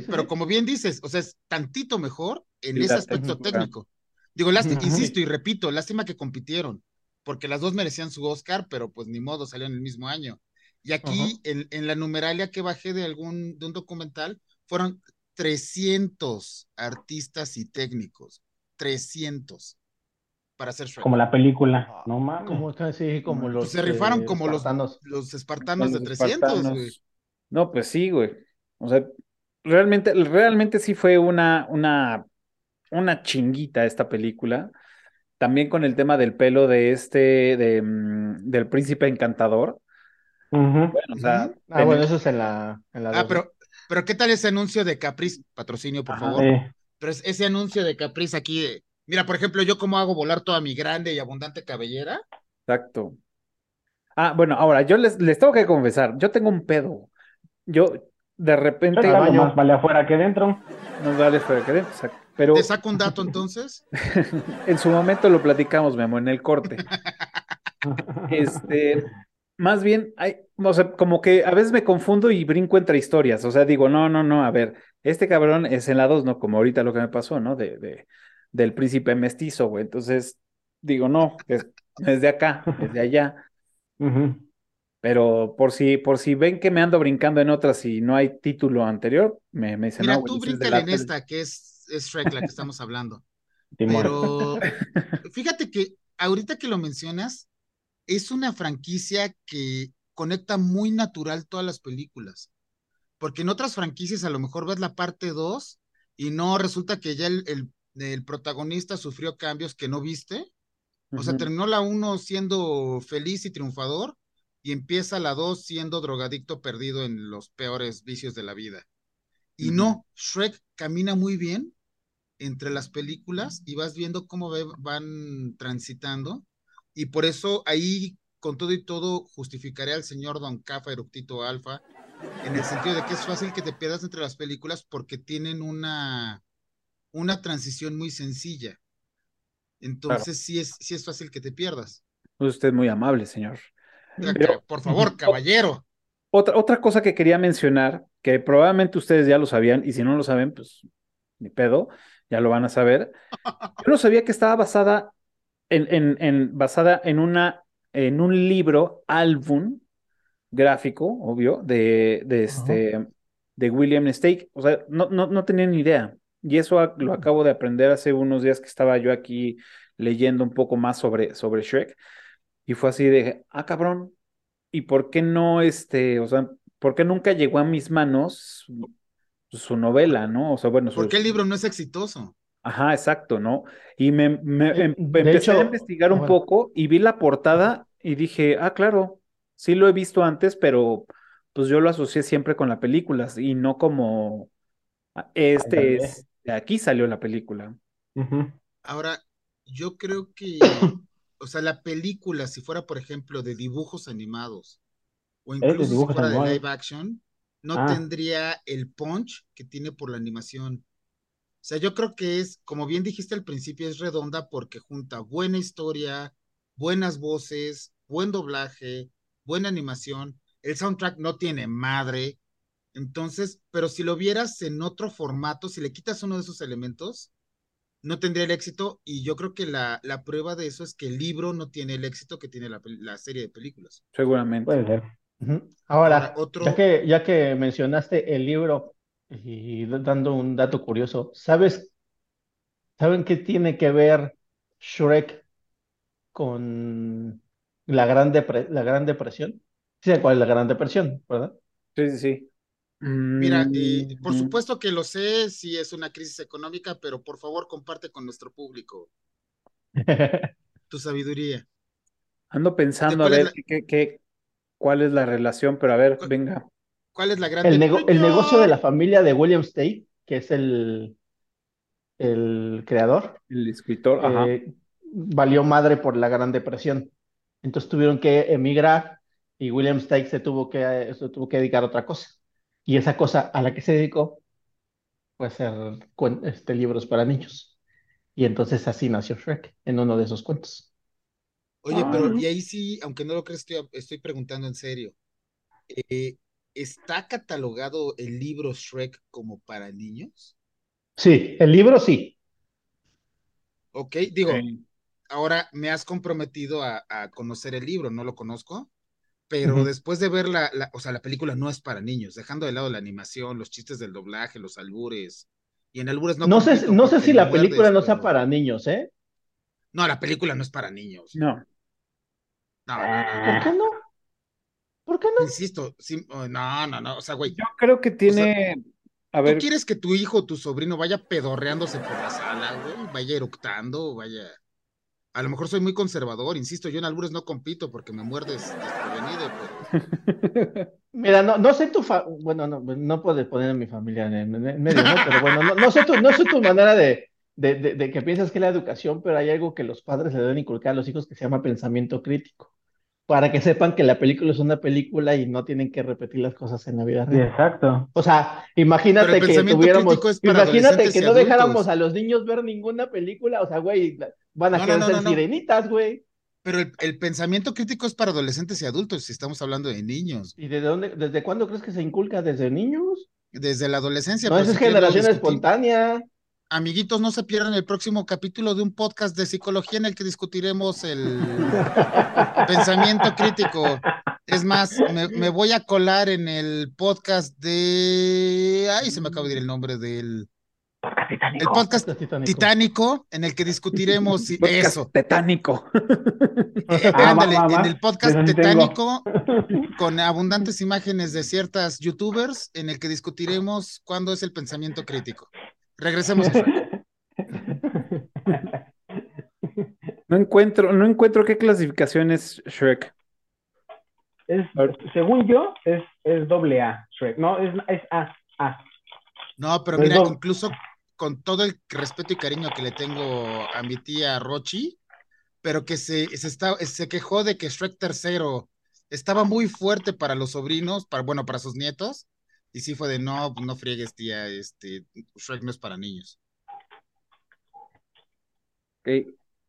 pero como bien dices, o sea, es tantito mejor en ese aspecto técnico. Digo, lástima, insisto y repito, lástima que compitieron, porque las dos merecían su Oscar, pero pues ni modo, salieron el mismo año. Y aquí, en, en, la numeralia que bajé de algún, de un documental, fueron 300 artistas y técnicos. 300 para hacer Como la película, ah, no mames. Como, casi como los. Pues se rifaron como los, los espartanos de 300, güey. No, pues sí, güey. O sea, realmente, realmente sí fue una, una, una chinguita esta película. También con el tema del pelo de este, de, mm, del príncipe encantador. Bueno, o sea. Ah, bueno, eso es en la. En la ah, pero, pero ¿qué tal ese anuncio de Caprice? Patrocinio, por favor. Pero ese anuncio de Caprice aquí, Mira, por ejemplo, yo cómo hago volar toda mi grande y abundante cabellera. Exacto. Ah, bueno, ahora yo les, les tengo que confesar, yo tengo un pedo. Yo de repente. Más vale afuera que dentro. No vale afuera que dentro, exacto. Pero... ¿Te saco un dato entonces? en su momento lo platicamos, Memo, en el corte. este, más bien, hay, o sea, como que a veces me confundo y brinco entre historias. O sea, digo, no, no, no, a ver, este cabrón es en la 2, ¿no? Como ahorita lo que me pasó, ¿no? De, de, del príncipe mestizo, güey. Entonces, digo, no, es, de acá, es de allá. Pero por si, por si ven que me ando brincando en otras y no hay título anterior, me, me dicen, Mira, no, tú bríncale en esta, que es, es Shrek la que estamos hablando. Pero fíjate que ahorita que lo mencionas, es una franquicia que conecta muy natural todas las películas. Porque en otras franquicias a lo mejor ves la parte 2 y no resulta que ya el, el, protagonista sufrió cambios que no viste. O sea, terminó la uno siendo feliz y triunfador y empieza la dos siendo drogadicto perdido en los peores vicios de la vida. Y no, Shrek camina muy bien entre las películas y vas viendo cómo van transitando. Y por eso ahí, con todo y todo, justificaré al señor Don Cafa Eructito Alfa, en el sentido de que es fácil que te pierdas entre las películas porque tienen una, una transición muy sencilla. Entonces sí, es, sí es fácil que te pierdas. Usted es muy amable, señor. por favor, caballero. Otra, otra cosa que quería mencionar, que probablemente ustedes ya lo sabían, y si no lo saben, pues ni pedo, ya lo van a saber. Yo no sabía que estaba basada en, en, basada en, una, en un libro, álbum gráfico, obvio, de, de, este, de William Stake. O sea, no, no, no tenía ni idea. Y eso lo acabo de aprender hace unos días que estaba yo aquí leyendo un poco más sobre, sobre Shrek. Y fue así de, ah, cabrón, ¿y por qué no, este, o sea, por qué nunca llegó a mis manos su novela, ¿no? O sea, bueno. ¿Por qué el libro no es exitoso? Ajá, exacto, ¿no? Y me, em, empecé a investigar un poco y vi la portada y dije, ah, claro, sí lo he visto antes, pero pues yo lo asocié siempre con las películas y no como ah, este es, de aquí salió la película. Ahora, yo creo que, o sea, la película, si fuera, por ejemplo, de dibujos animados, o incluso si fuera de live action, no ah. tendría el punch que tiene por la animación. O sea, yo creo que es, como bien dijiste al principio, es redonda porque junta buena historia, buenas voces, buen doblaje, buena animación. El soundtrack no tiene madre. Entonces, pero si lo vieras en otro formato, si le quitas uno de esos elementos, no tendría el éxito. Y yo creo que la, la prueba de eso es que el libro no tiene el éxito que tiene la, la serie de películas. Seguramente. Puede ser. Ahora, ya, que, ya que mencionaste el libro y dando un dato curioso, ¿sabes? ¿Saben qué tiene que ver Shrek con la Gran, la gran Depresión? Sí, cuál es la Gran Depresión, ¿verdad? Sí, sí, sí. Mira, y por mm. supuesto que lo sé, si es una crisis económica, pero por favor comparte con nuestro público tu sabiduría. Ando pensando a ver qué, qué, cuál es la relación, pero a ver, venga. ¿Cuál es la gran el, el negocio de la familia de William State, que es el, el creador, el escritor, eh, valió madre por la Gran Depresión. Entonces tuvieron que emigrar y William Stake se tuvo que, se tuvo que dedicar a otra cosa. Y esa cosa a la que se dedicó fue hacer este, libros para niños. Y entonces así nació Shrek, en uno de esos cuentos. Oye, pero y ahí sí, aunque no lo creas, estoy, preguntando en serio. Eh, ¿Está catalogado el libro Shrek como para niños? Sí, el libro sí. Ok, digo, ahora me has comprometido a, conocer el libro, no lo conozco, pero después de ver la, o sea, la película no es para niños, dejando de lado la animación, los chistes del doblaje, los albures, y en albures no. No sé, no sé si la película no sea para niños, ¿eh? No, la película no es para niños. No. No, no, ¿Por qué no? ¿Por qué no? Insisto, oh, no, no, no, o sea, güey. Yo creo que tiene. a ver. ¿Tú quieres que tu hijo o tu sobrino vaya pedorreándose por la sala, güey? Vaya eructando, vaya. A lo mejor soy muy conservador, insisto, yo en albures no compito porque me muerdes desprevenido, pero... Mira, no, no sé tu fa... bueno, no, no puedes poner a mi familia en, medio, ¿no? Pero bueno, no, no sé tu, no sé tu manera de, de, que piensas que es la educación, pero hay algo que los padres le deben inculcar a los hijos que se llama pensamiento crítico, para que sepan que la película es una película y no tienen que repetir las cosas en la vida real. exacto. O sea, imagínate que tuviéramos, imagínate que no dejáramos a los niños ver ninguna película, o sea, güey, van a quedar ser sirenitas, güey. Pero el, pensamiento crítico es para adolescentes y adultos, si estamos hablando de niños. ¿Y desde dónde, desde cuándo crees que se inculca? ¿Desde niños? Desde la adolescencia. No, pues, es generación espontánea amiguitos, no se pierdan el próximo capítulo de un podcast de psicología en el que discutiremos el pensamiento crítico. Es más, me, voy a colar en el podcast de. Ay, se me acaba de ir el nombre del. El podcast titánico. en el que discutiremos eso. Titánico. Eh, en el podcast titánico, con abundantes imágenes de ciertas youtubers, en el que discutiremos cuándo es el pensamiento crítico. Regresemos a. No encuentro, no encuentro qué clasificación es Shrek. Es, según yo, es, es doble A, Shrek. No, es, es A, A. No, pero mira, incluso con todo el respeto y cariño que le tengo a mi tía Rochi, pero que se, se, está, se quejó de que Shrek tercero estaba muy fuerte para los sobrinos, para, bueno, para sus nietos, y sí fue de no, no friegues, tía, este, Shrek no es para niños.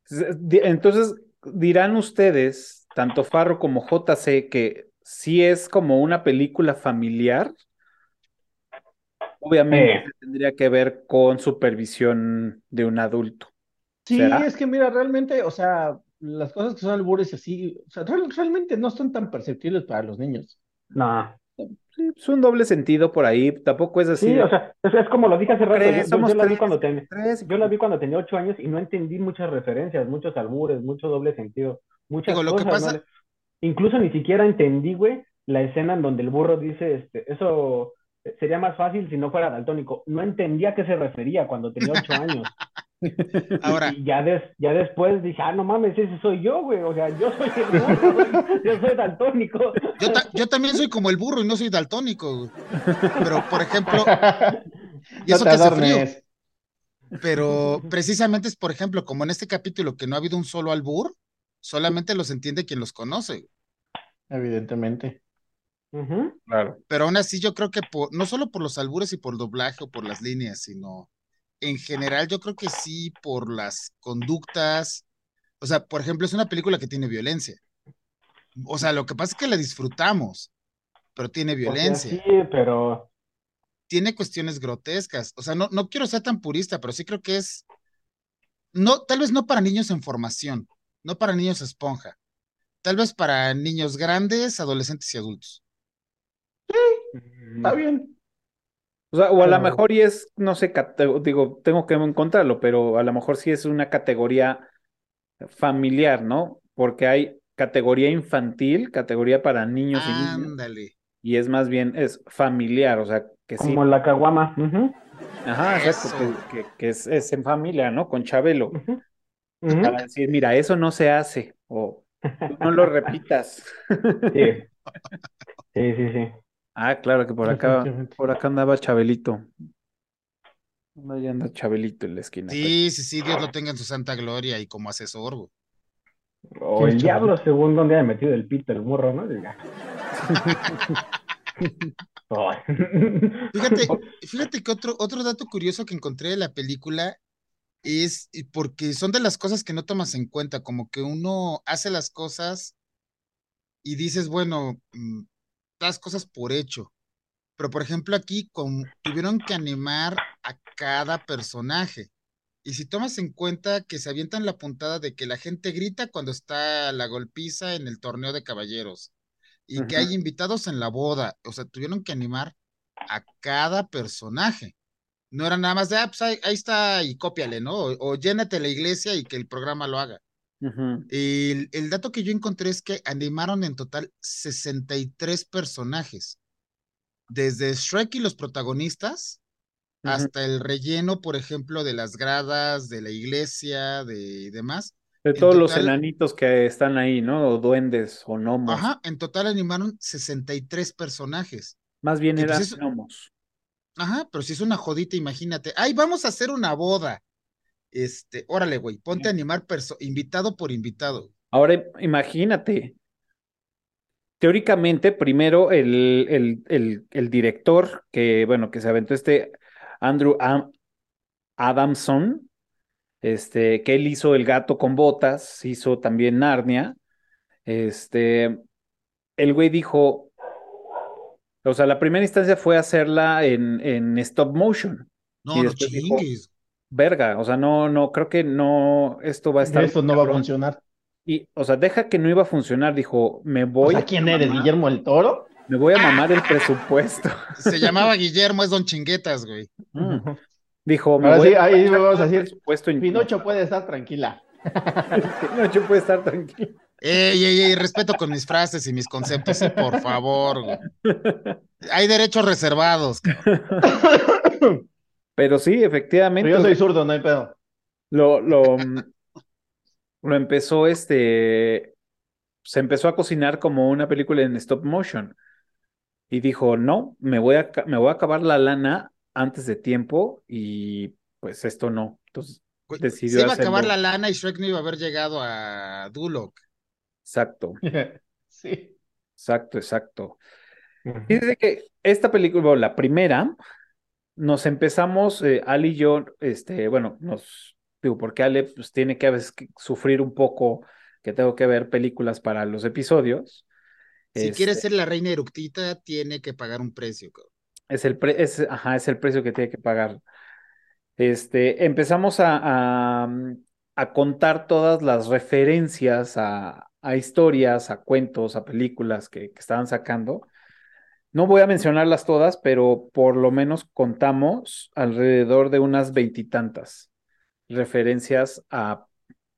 Entonces, dirán ustedes, tanto Farro como JC, que sí es como una película familiar. Obviamente tendría que ver con supervisión de un adulto. Sí, es que mira, realmente, o sea, las cosas que son albures así, o sea, realmente no son tan perceptibles para los niños. No. es un doble sentido por ahí, tampoco es así. Sí, o sea, es, como lo dije hace rato, yo, la vi cuando yo la vi cuando tenía ocho años y no entendí muchas referencias, muchos albures, mucho doble sentido, muchas cosas. Lo que pasa... Incluso ni siquiera entendí, güey, la escena en donde el burro dice, este, eso sería más fácil si no fuera daltónico. No entendía a qué se refería cuando tenía ocho años. Ahora. Y ya, ya después dije, ah, no mames, ese soy yo, güey. O sea, yo soy el burro, yo soy daltónico. Yo, también soy como el burro y no soy daltónico. Pero, por ejemplo, y eso que hace frío. Pero precisamente es, por ejemplo, como en este capítulo que no ha habido un solo albur, solamente los entiende quien los conoce. Evidentemente. Claro. Pero aún así yo creo que por, no solo por los albures y por el doblaje o por las líneas, sino en general yo creo que sí por las conductas. O sea, por ejemplo, es una película que tiene violencia. O sea, lo que pasa es que la disfrutamos, pero tiene violencia. sí, pero... Tiene cuestiones grotescas. O sea, no, no quiero ser tan purista, pero sí creo que es... No, tal vez no para niños en formación, no para niños esponja. Tal vez para niños grandes, adolescentes y adultos. Sí, está bien. O sea, o a lo mejor y es, no sé, digo, tengo que encontrarlo, pero a lo mejor sí es una categoría familiar, ¿no? Porque hay categoría infantil, categoría para niños y niñas. Y es más bien, es familiar, o sea, que sí. Como la caguama. Ajá, exacto, que, es, es, en familia, ¿no? Con Chabelo. Para decir, mira, eso no se hace, o no lo repitas. Sí. Sí, sí, sí. Ah, claro que por acá, por acá andaba Chabelito. Ahí anda Chabelito en la esquina. Sí, sí, sí, Dios lo tenga en su santa gloria y como asesor, güey. O el diablo según donde haya metido el pito el morro, ¿no? fíjate, fíjate que otro, otro dato curioso que encontré de la película es porque son de las cosas que no tomas en cuenta, como que uno hace las cosas y dices, bueno, mm, las cosas por hecho. Pero por ejemplo aquí tuvieron que animar a cada personaje. Y si tomas en cuenta que se avientan la puntada de que la gente grita cuando está la golpiza en el torneo de caballeros y que hay invitados en la boda, o sea, tuvieron que animar a cada personaje. No era nada más de, ah, pues ahí, está y cópiale, ¿no? O, llénate la iglesia y que el programa lo haga. El, el, dato que yo encontré es que animaron en total 63 personajes. Desde Shrek y los protagonistas hasta el relleno, por ejemplo, de las gradas, de la iglesia, de demás. De todos los enanitos que están ahí, ¿no? O duendes o gnomos. Ajá, en total animaron 63 personajes. Más bien pues eran gnomos. Ajá, pero si es una jodita, imagínate. Ay, vamos a hacer una boda. Este, órale, güey, ponte a animar invitado por invitado. Ahora imagínate. Teóricamente, primero el, el, el, el director que, bueno, que se aventó este Andrew Adamson, este, que él hizo El gato con botas, hizo también Narnia. Este, el güey dijo, o sea, la primera instancia fue hacerla en, en stop motion. No, no chingues. Verga, o sea, no, no, creo que no, esto va a estar. Esto no va a funcionar. Y, o sea, deja que no iba a funcionar, dijo, me voy. ¿A quién eres, Guillermo el Toro? Me voy a mamar el presupuesto. Se llamaba Guillermo, es Don Chinguetas, güey. Mm. Dijo, me voy a ahí vamos a decir, Pinocho puede estar tranquila. Pinocho puede estar tranquila. Ey, ey, ey, respeto con mis frases y mis conceptos, por favor. Hay derechos reservados. Pero sí, efectivamente. Pero yo soy zurdo, no hay pedo. Lo, lo, lo empezó este. Se empezó a cocinar como una película en stop motion. Y dijo, no, me voy a, me voy a acabar la lana antes de tiempo y pues esto no. Entonces decidió. Se iba a acabar la lana y Shrek no iba a haber llegado a Duloc. Exacto. sí. Exacto, exacto. Dice que esta película, la primera, nos empezamos, eh, Ali y yo, este, bueno, nos, digo, porque Ale pues, tiene que a veces sufrir un poco que tengo que ver películas para los episodios. Si este, quiere ser la reina eructita, tiene que pagar un precio. Es el, pre es, ajá, es el precio que tiene que pagar. Este, empezamos a, a, contar todas las referencias a, a, historias, a cuentos, a películas que, que estaban sacando. No voy a mencionarlas todas, pero por lo menos contamos alrededor de unas veintitantas referencias a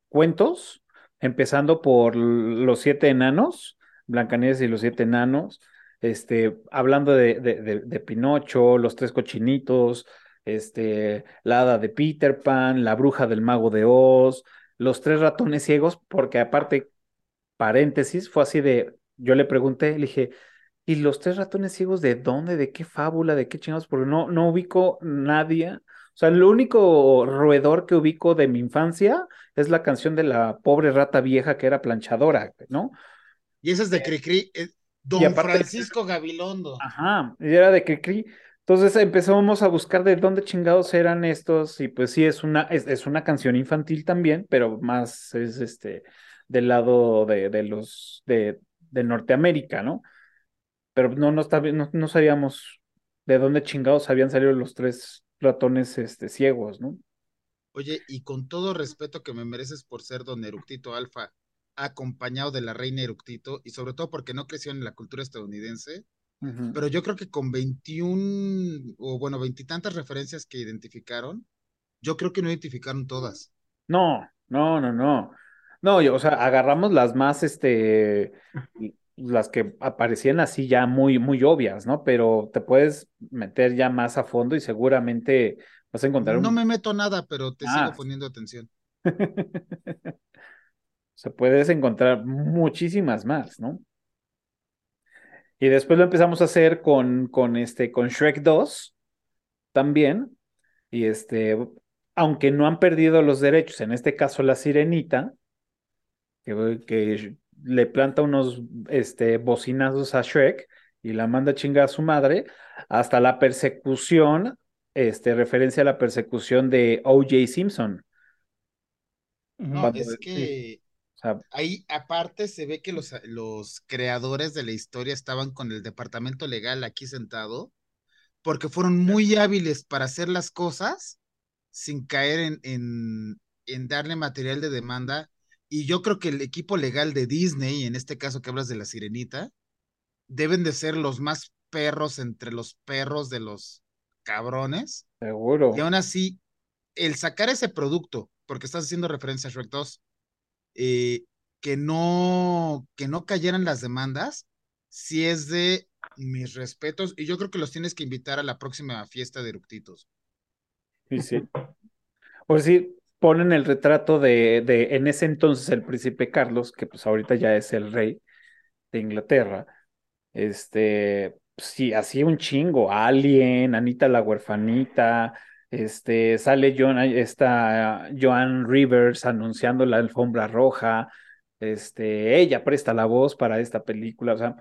cuentos, empezando por Los Siete Enanos, Blancanieves y los Siete Enanos, este, hablando de, de, Pinocho, Los Tres Cochinitos, este, la hada de Peter Pan, la bruja del mago de Oz, los tres ratones ciegos, porque aparte, paréntesis, fue así de, yo le pregunté, le dije, ¿Y los tres ratones ciegos de dónde? ¿De qué fábula? ¿De qué chingados? Porque no, no ubico nadie. O sea, el único roedor que ubico de mi infancia es la canción de la pobre rata vieja que era planchadora, ¿no? Y esa es de Cricri, eh, Don Francisco Gabilondo. Ajá, y era de Cricri. Entonces empezamos a buscar de dónde chingados eran estos, y pues sí, es una, es, es una canción infantil también, pero más es este del lado de, de los de, de Norteamérica, ¿no? Pero no, no, no, no sabíamos de dónde chingados habían salido los tres ratones este, ciegos, ¿no? Oye, y con todo respeto que me mereces por ser don Eructito Alfa, acompañado de la reina Eructito, y sobre todo porque no creció en la cultura estadounidense, pero yo creo que con 21, o bueno, veintitantas referencias que identificaron, yo creo que no identificaron todas. No, no, no, no. No, o sea, agarramos las más, este, las que aparecían así ya muy, muy obvias, ¿no? Pero te puedes meter ya más a fondo y seguramente vas a encontrar. No me meto nada, pero te sigo ah. poniendo atención. Se puedes encontrar muchísimas más, ¿no? Y después lo empezamos a hacer con, con este, con Shrek 2 también. Y este, aunque no han perdido los derechos, en este caso la sirenita, que, que le planta unos este, bocinazos a Shrek y la manda a chingar a su madre, hasta la persecución, este, referencia a la persecución de O.J. Simpson. No, es que ahí aparte se ve que los, los creadores de la historia estaban con el departamento legal aquí sentado, porque fueron muy hábiles para hacer las cosas sin caer en, en, en darle material de demanda y yo creo que el equipo legal de Disney, en este caso que hablas de la sirenita, deben de ser los más perros entre los perros de los cabrones. Seguro. Y aún así, el sacar ese producto, porque estás haciendo referencia a Shrek 2, eh, que no, que no cayeran las demandas, si es de mis respetos, y yo creo que los tienes que invitar a la próxima fiesta de eructitos. Sí, sí. Pues sí, ponen el retrato de, en ese entonces el príncipe Carlos, que pues ahorita ya es el rey de Inglaterra. Este, sí, así un chingo, Alien, Anita la huerfanita, este, sale John, esta Joan Rivers anunciando la alfombra roja, este, ella presta la voz para esta película, o sea,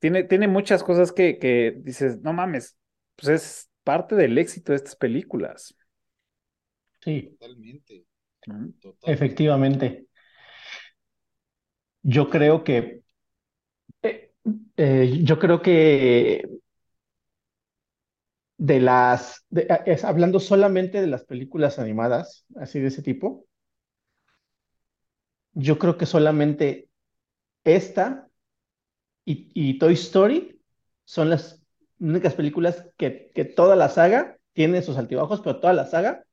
tiene, tiene muchas cosas que, que dices, no mames, pues es parte del éxito de estas películas. Sí. Totalmente. Efectivamente. Yo creo que, eh, eh, yo creo que de las, eh, hablando solamente de las películas animadas, así de ese tipo, yo creo que solamente esta y, Toy Story son las únicas películas que, que toda la saga tiene sus altibajos, pero toda la saga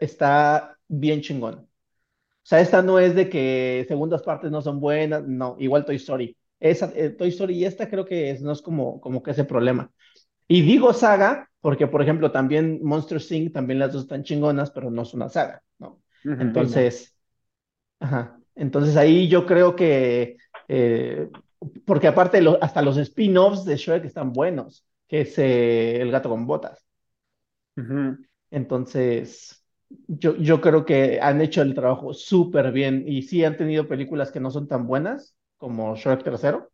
está, bien chingón. O sea, esta no es de que segundas partes no son buenas, no, igual Toy Story. Esa, eh, Toy Story y esta creo que es, no es como, como que ese problema. Y digo saga porque, por ejemplo, también Monster Inc., también las dos están chingonas, pero no es una saga, ¿no? Entonces, ajá, entonces ahí yo creo que, eh, porque aparte hasta los spin-offs de Shrek están buenos, que es eh, El gato con botas. Entonces, yo, yo creo que han hecho el trabajo súper bien y sí han tenido películas que no son tan buenas como Shrek tercero,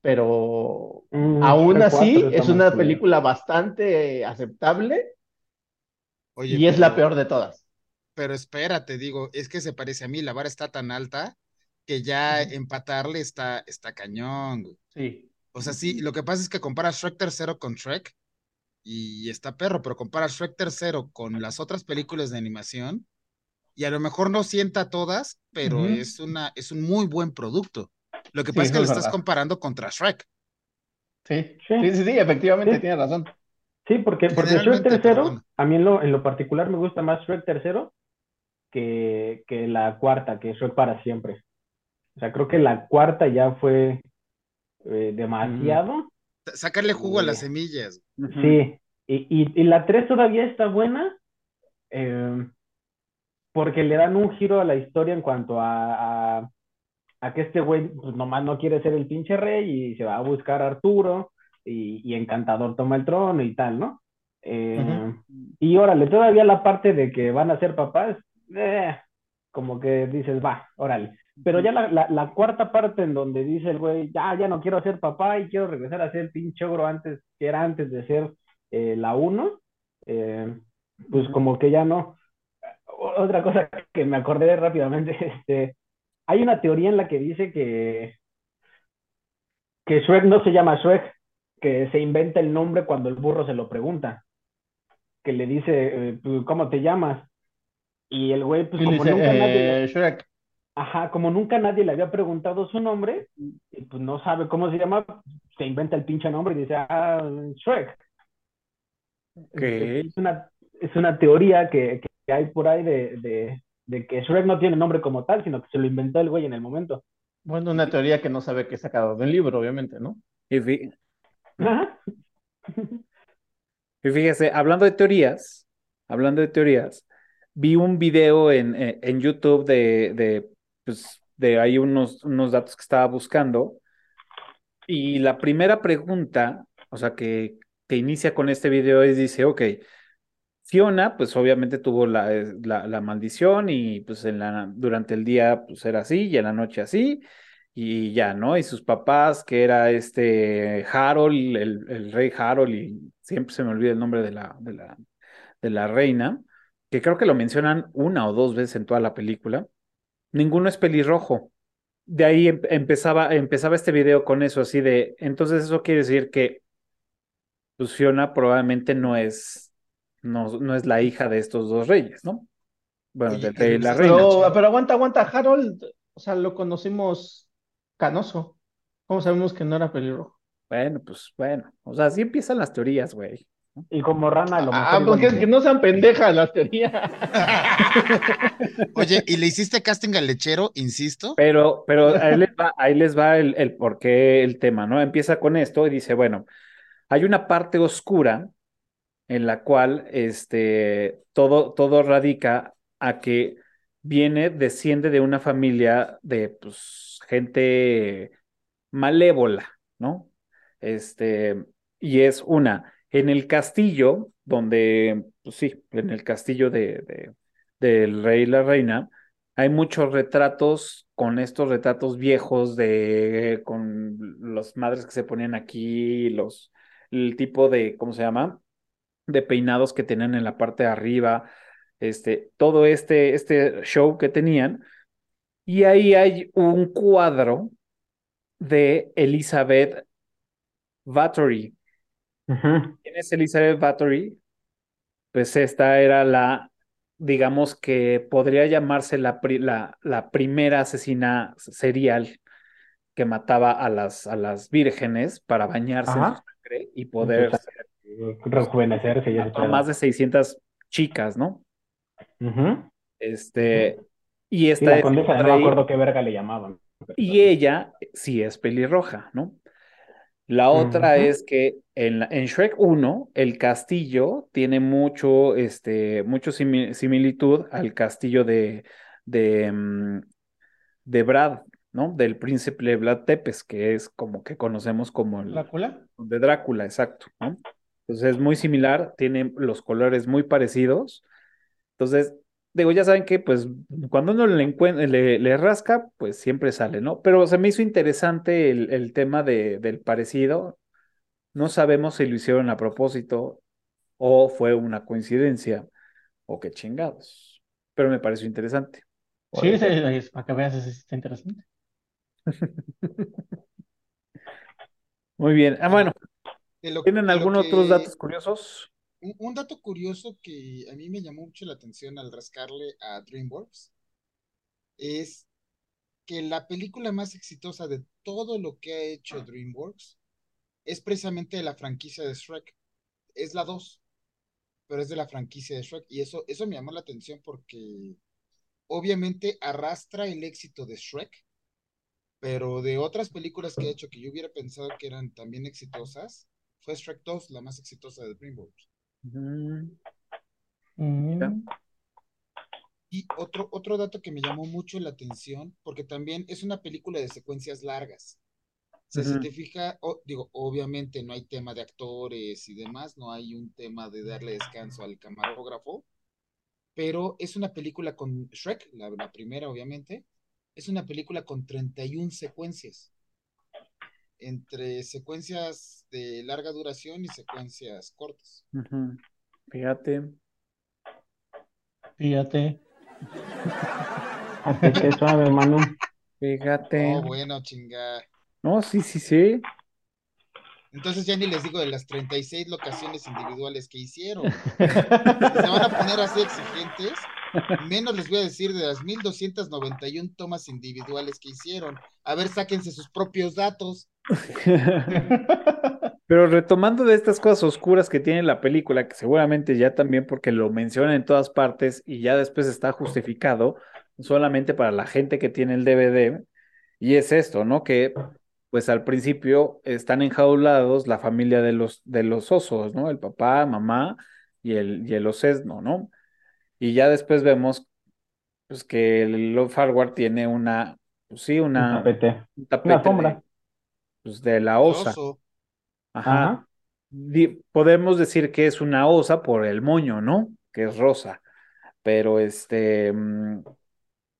pero mm, aún así es una película bastante aceptable y es la peor de todas. Pero espérate, digo, es que se parece a mí, la vara está tan alta que ya empatarle está, está cañón. Sí. O sea, sí, lo que pasa es que comparas Shrek tercero con Shrek y está perro, pero compara Shrek tercero con las otras películas de animación y a lo mejor no sienta todas, pero es, una, es un muy buen producto. Lo que pasa es que lo estás comparando contra Shrek. Sí, sí, sí, sí, efectivamente, tiene razón. Sí, porque, porque Shrek tercero, a mí en lo, en lo particular me gusta más Shrek tercero que, que la cuarta, que Shrek para siempre. O sea, creo que la cuarta ya fue eh, demasiado. Sacarle jugo a las semillas. Sí, y, y, la 3 todavía está buena eh, porque le dan un giro a la historia en cuanto a, a, que este güey pues, nomás no quiere ser el pinche rey y se va a buscar a Arturo y, y Encantador toma el trono y tal, ¿no? Eh, y órale, todavía la parte de que van a ser papás, eh, como que dices, va, órale. Pero ya la, la, cuarta parte en donde dice el güey, ya, ya no quiero ser papá y quiero regresar a ser pinche ogro antes, que era antes de ser eh, la uno, eh, pues como que ya no. Otra cosa que me acordé rápidamente, este, hay una teoría en la que dice que, que Shrek no se llama Shrek, que se inventa el nombre cuando el burro se lo pregunta, que le dice, eh, pues, ¿cómo te llamas? Y el güey, pues como nunca nadie... Shrek Ajá, como nunca nadie le había preguntado su nombre, y pues no sabe cómo se llama, se inventa el pinche nombre y dice, ah, Shrek. Es, una, es una teoría que, que hay por ahí de, de, de, que Shrek no tiene nombre como tal, sino que se lo inventó el güey en el momento. Bueno, una teoría que no sabe que es sacado de un libro, obviamente, ¿no? Y, y fíjese, hablando de teorías, hablando de teorías, vi un video en, en YouTube de, de pues de ahí unos, unos datos que estaba buscando. Y la primera pregunta, o sea, que, que inicia con este video es, dice, ok, Fiona, pues obviamente tuvo la, eh, la, maldición y pues en la, durante el día pues era así y en la noche así y ya, ¿no? Y sus papás, que era este Harold, el, el rey Harold, y siempre se me olvida el nombre de la, de la, de la reina, que creo que lo mencionan una o dos veces en toda la película ninguno es pelirrojo. De ahí em, empezaba, empezaba este video con eso, así de, entonces eso quiere decir que pues Fiona probablemente no es, no, no es la hija de estos dos reyes, ¿no? Bueno, de, la reina. Pero, aguanta, aguanta, Harold, o sea, lo conocimos canoso. ¿Cómo sabemos que no era pelirrojo? Bueno, pues bueno, o sea, así empiezan las teorías, güey. Y como rana lo Ah, porque es que no sean pendejas las teorías. Oye, ¿y le hiciste casting al lechero, insisto? Pero, pero ahí les va, ahí les va el, el por qué el tema, ¿no? Empieza con esto y dice, bueno, hay una parte oscura en la cual este, todo, todo radica a que viene, desciende de una familia de pues, gente malévola, ¿no? Este, y es una en el castillo, donde, pues sí, en el castillo de, del rey y la reina, hay muchos retratos con estos retratos viejos de, con las madres que se ponían aquí, los, el tipo de, ¿cómo se llama? De peinados que tenían en la parte de arriba, este, todo este, este show que tenían. Y ahí hay un cuadro de Elizabeth Bathory, ¿Quién es Elizabeth Bathory? Pues esta era la, digamos que podría llamarse la, la, la primera asesina serial que mataba a las, a las vírgenes para bañarse en su sangre y poder rejuvenecerse. Y más de 600 chicas, ¿no? Este, y esta no me acuerdo qué verga le llamaban. Y ella sí es pelirroja, ¿no? La otra es que en, en, Shrek 1, el castillo tiene mucho, este, mucho similitud al castillo de, de, mm, de Brad, ¿no? Del príncipe Vlad Tepes, que es como que conocemos como el... Drácula. De Drácula, exacto, ¿no? Entonces es muy similar, tiene los colores muy parecidos. Entonces, digo, ya saben que pues cuando uno le, le, le, rasca, pues siempre sale, ¿no? Pero se me hizo interesante el, el tema de, del parecido. No sabemos si lo hicieron a propósito o fue una coincidencia o qué chingados. Pero me pareció interesante. Sí, es, es, para que veas, está interesante. Muy bien. Ah, bueno. ¿Tienen algunos otros datos curiosos? Un, dato curioso que a mí me llamó mucho la atención al rascarle a DreamWorks es que la película más exitosa de todo lo que ha hecho DreamWorks es precisamente de la franquicia de Shrek. Es la 2, pero es de la franquicia de Shrek. Y eso, eso me llamó la atención porque obviamente arrastra el éxito de Shrek, pero de otras películas que ha hecho que yo hubiera pensado que eran también exitosas, fue Shrek 2 la más exitosa de DreamWorks. Mm. Y otro, otro dato que me llamó mucho la atención, porque también es una película de secuencias largas. Se si te fija, digo, obviamente no hay tema de actores y demás, no hay un tema de darle descanso al camarógrafo, pero es una película con Shrek, la, la primera obviamente, es una película con 31 secuencias entre secuencias de larga duración y secuencias cortas. Fíjate. Fíjate. Hasta que suave, hermano. Fíjate. Oh, bueno, chinga. No, sí, sí, sí. Entonces ya ni les digo de las 36 locaciones individuales que hicieron. se van a poner así exigentes, menos les voy a decir de las 1291 tomas individuales que hicieron. A ver, sáquense sus propios datos. Pero retomando de estas cosas oscuras que tiene la película, que seguramente ya también porque lo mencionan en todas partes y ya después está justificado solamente para la gente que tiene el DVD, y es esto, ¿no? Que pues al principio están enjaulados la familia de los, de los osos, ¿no? El papá, mamá y el, y el osesno, ¿no? Y ya después vemos pues que el Lord Farward tiene una, pues sí, una, un tapete, un tapete una sombra. pues de la osa. Ajá. podemos decir que es una osa por el moño, ¿no? Que es rosa. Pero este, mm,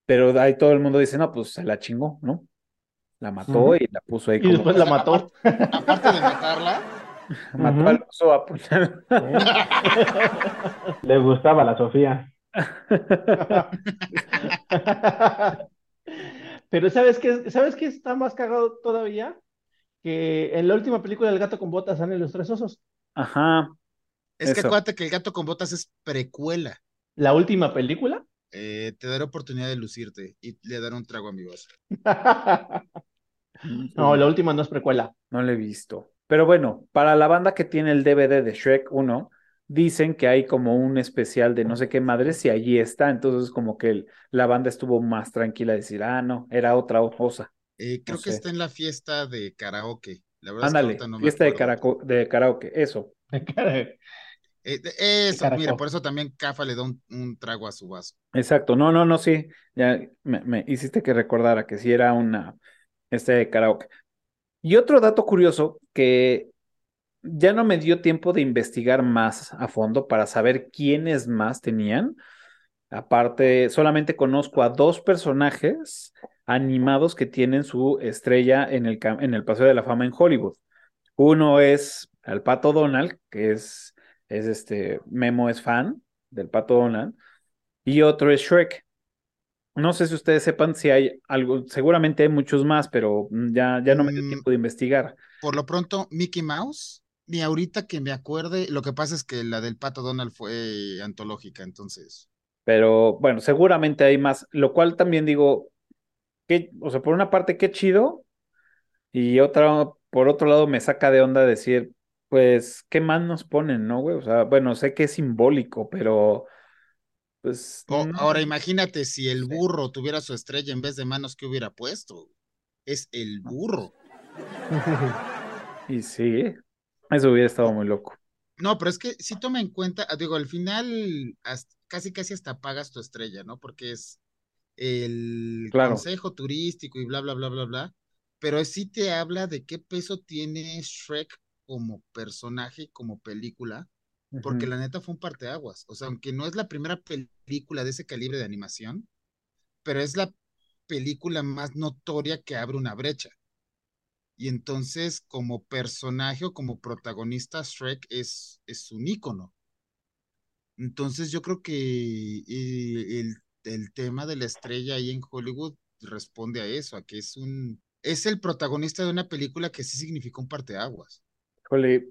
pero ahí todo el mundo dice, no, pues se la chingó, ¿no? La mató y la puso ahí y después la mató. Aparte, de matarla. Mató al oso a puñal. Le gustaba la Sofía. Pero ¿sabes qué? ¿Sabes qué está más cagado todavía? que en la última película del gato con botas salen los tres osos. Ajá. Es que acuérdate que el gato con botas es precuela. ¿La última película? Eh, te daré oportunidad de lucirte y le daré un trago a mi vaso. no, la última no es precuela. No la he visto. Pero bueno, para la banda que tiene el DVD de Shrek 1, dicen que hay como un especial de no sé qué madres y allí está. Entonces, como que la banda estuvo más tranquila de decir, ah, no, era otra osa. Eh, creo que está en la fiesta de karaoke. La verdad Ándale, fiesta de, de, karaoke, eso. Eh, eso, mire, por eso también Cafa le da un, trago a su vaso. Exacto, no, no, no, sí, ya me, hiciste que recordara que sí era una, este karaoke. Y otro dato curioso que ya no me dio tiempo de investigar más a fondo para saber quiénes más tenían. Aparte, solamente conozco a dos personajes animados que tienen su estrella en el, en el Paseo de la Fama en Hollywood. Uno es el Pato Donald, que es, es este, Memo es fan del Pato Donald, y otro es Shrek. No sé si ustedes sepan si hay algo, seguramente hay muchos más, pero ya, ya no me dio mm, tiempo de investigar. Por lo pronto, Mickey Mouse, ni ahorita que me acuerde, lo que pasa es que la del Pato Donald fue antológica, entonces. Pero bueno, seguramente hay más, lo cual también digo, o sea, por una parte, qué chido, y otra, por otro lado, me saca de onda decir, pues, ¿qué más nos ponen, no, güey? O sea, bueno, sé que es simbólico, pero, pues... ahora imagínate si el burro tuviera su estrella en vez de manos, ¿qué hubiera puesto? Es el burro. y sí. Eso hubiera estado muy loco. No, pero es que si toma en cuenta, ah, digo, al final casi casi hasta pagas tu estrella, ¿no? Porque es el consejo turístico y bla, bla, bla, bla, bla. Pero sí te habla de qué peso tiene Shrek como personaje, como película, porque la neta fue un parteaguas. O sea, aunque no es la primera película de ese calibre de animación, pero es la película más notoria que abre una brecha. Y entonces, como personaje o como protagonista, Shrek es, es un ícono. Entonces, yo creo que eh, el, el, tema de la estrella ahí en Hollywood responde a eso, a que es un es el protagonista de una película que sí significó un parteaguas. Jole,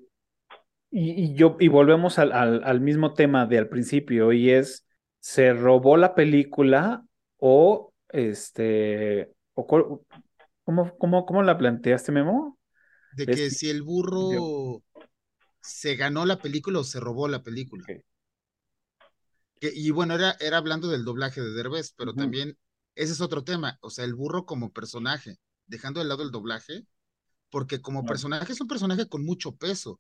y, y yo, y volvemos al, al, al mismo tema de al principio, y es ¿se robó la película o este o ¿cómo, cómo, cómo la planteaste, Memo? De que si el burro se ganó la película o se robó la película. Que, y bueno, era, era hablando del doblaje de Derbez, pero también ese es otro tema. O sea, el burro como personaje, dejando de lado el doblaje, porque como personaje es un personaje con mucho peso.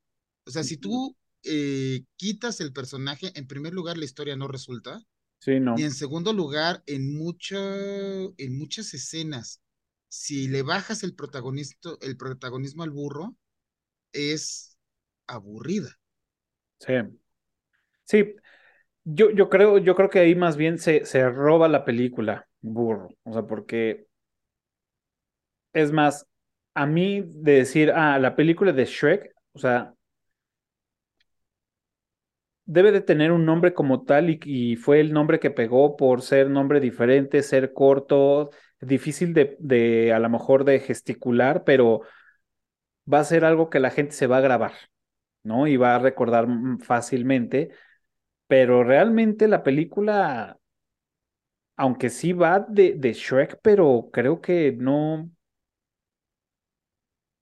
O sea, si tú eh, quitas el personaje, en primer lugar la historia no resulta. Sí, no. Y en segundo lugar, en, mucha, en muchas escenas, si le bajas el, el protagonismo al burro, es aburrida. Sí. Sí, yo, yo, creo, yo creo que ahí más bien se, se roba la película, burro. O sea, porque es más, a mí de decir, ah, la película de Shrek, o sea, debe de tener un nombre como tal y, fue el nombre que pegó por ser nombre diferente, ser corto, difícil de, de a lo mejor de gesticular, pero va a ser algo que la gente se va a grabar, ¿no? Y va a recordar fácilmente, pero realmente la película, aunque sí va de, de Shrek, pero creo que no,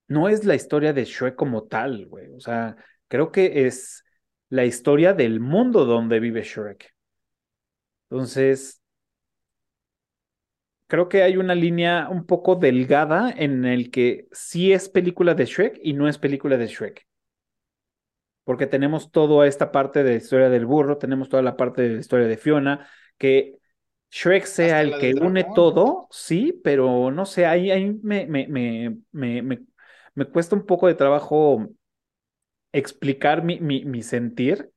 no es la historia de Shrek como tal, güey. O sea, creo que es la historia del mundo donde vive Shrek. Entonces, creo que hay una línea un poco delgada en el que sí es película de Shrek y no es película de Shrek. Porque tenemos toda esta parte de la historia del burro, tenemos toda la parte de la historia de Fiona, que Shrek sea el que une todo, sí, pero no sé, ahí, ahí me, me, me, me, me cuesta un poco de trabajo explicar mi, mi, mi sentir.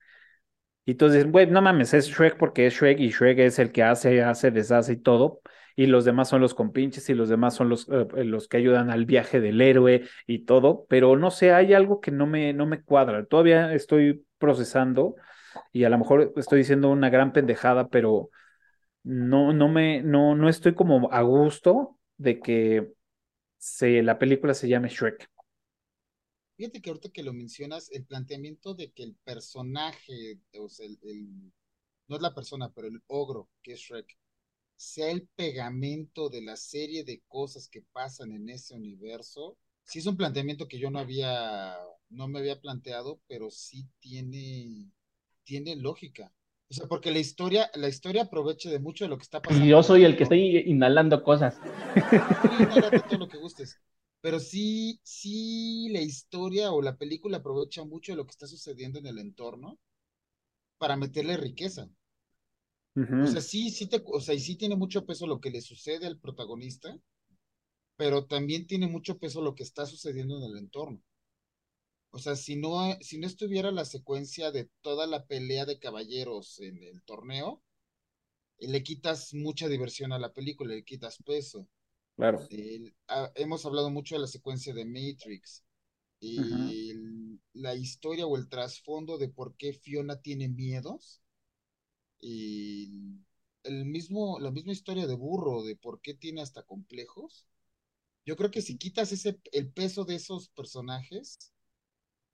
Y entonces, güey, no mames, es Shrek porque es Shrek y Shrek es el que hace, hace, deshace y todo. Y los demás son los compinches y los demás son los, eh, eh, los que ayudan al viaje del héroe y todo. Pero no sé, hay algo que no me, no me cuadra. Todavía estoy procesando y a lo mejor estoy diciendo una gran pendejada, pero no, no me, no, no estoy como a gusto de que se, la película se llame Shrek. Fíjate que ahorita que lo mencionas, el planteamiento de que el personaje, o sea, el, no es la persona, pero el ogro, que es Shrek, sea el pegamento de la serie de cosas que pasan en ese universo, sí es un planteamiento que yo no había, no me había planteado, pero sí tiene, tiene lógica. O sea, porque la historia, la historia aprovecha de mucho de lo que está pasando. Yo soy el que estoy inhalando cosas. todo lo que gustes pero sí, sí la historia o la película aprovecha mucho de lo que está sucediendo en el entorno para meterle riqueza. O sea, sí, sí te, o sea, y sí tiene mucho peso lo que le sucede al protagonista, pero también tiene mucho peso lo que está sucediendo en el entorno. O sea, si no, si no estuviera la secuencia de toda la pelea de caballeros en el torneo, le quitas mucha diversión a la película, le quitas peso. Claro. Ah, hemos hablado mucho de la secuencia de Matrix. Y la historia o el trasfondo de por qué Fiona tiene miedos. Y el mismo, la misma historia de Burro, de por qué tiene hasta complejos. Yo creo que si quitas ese, el peso de esos personajes,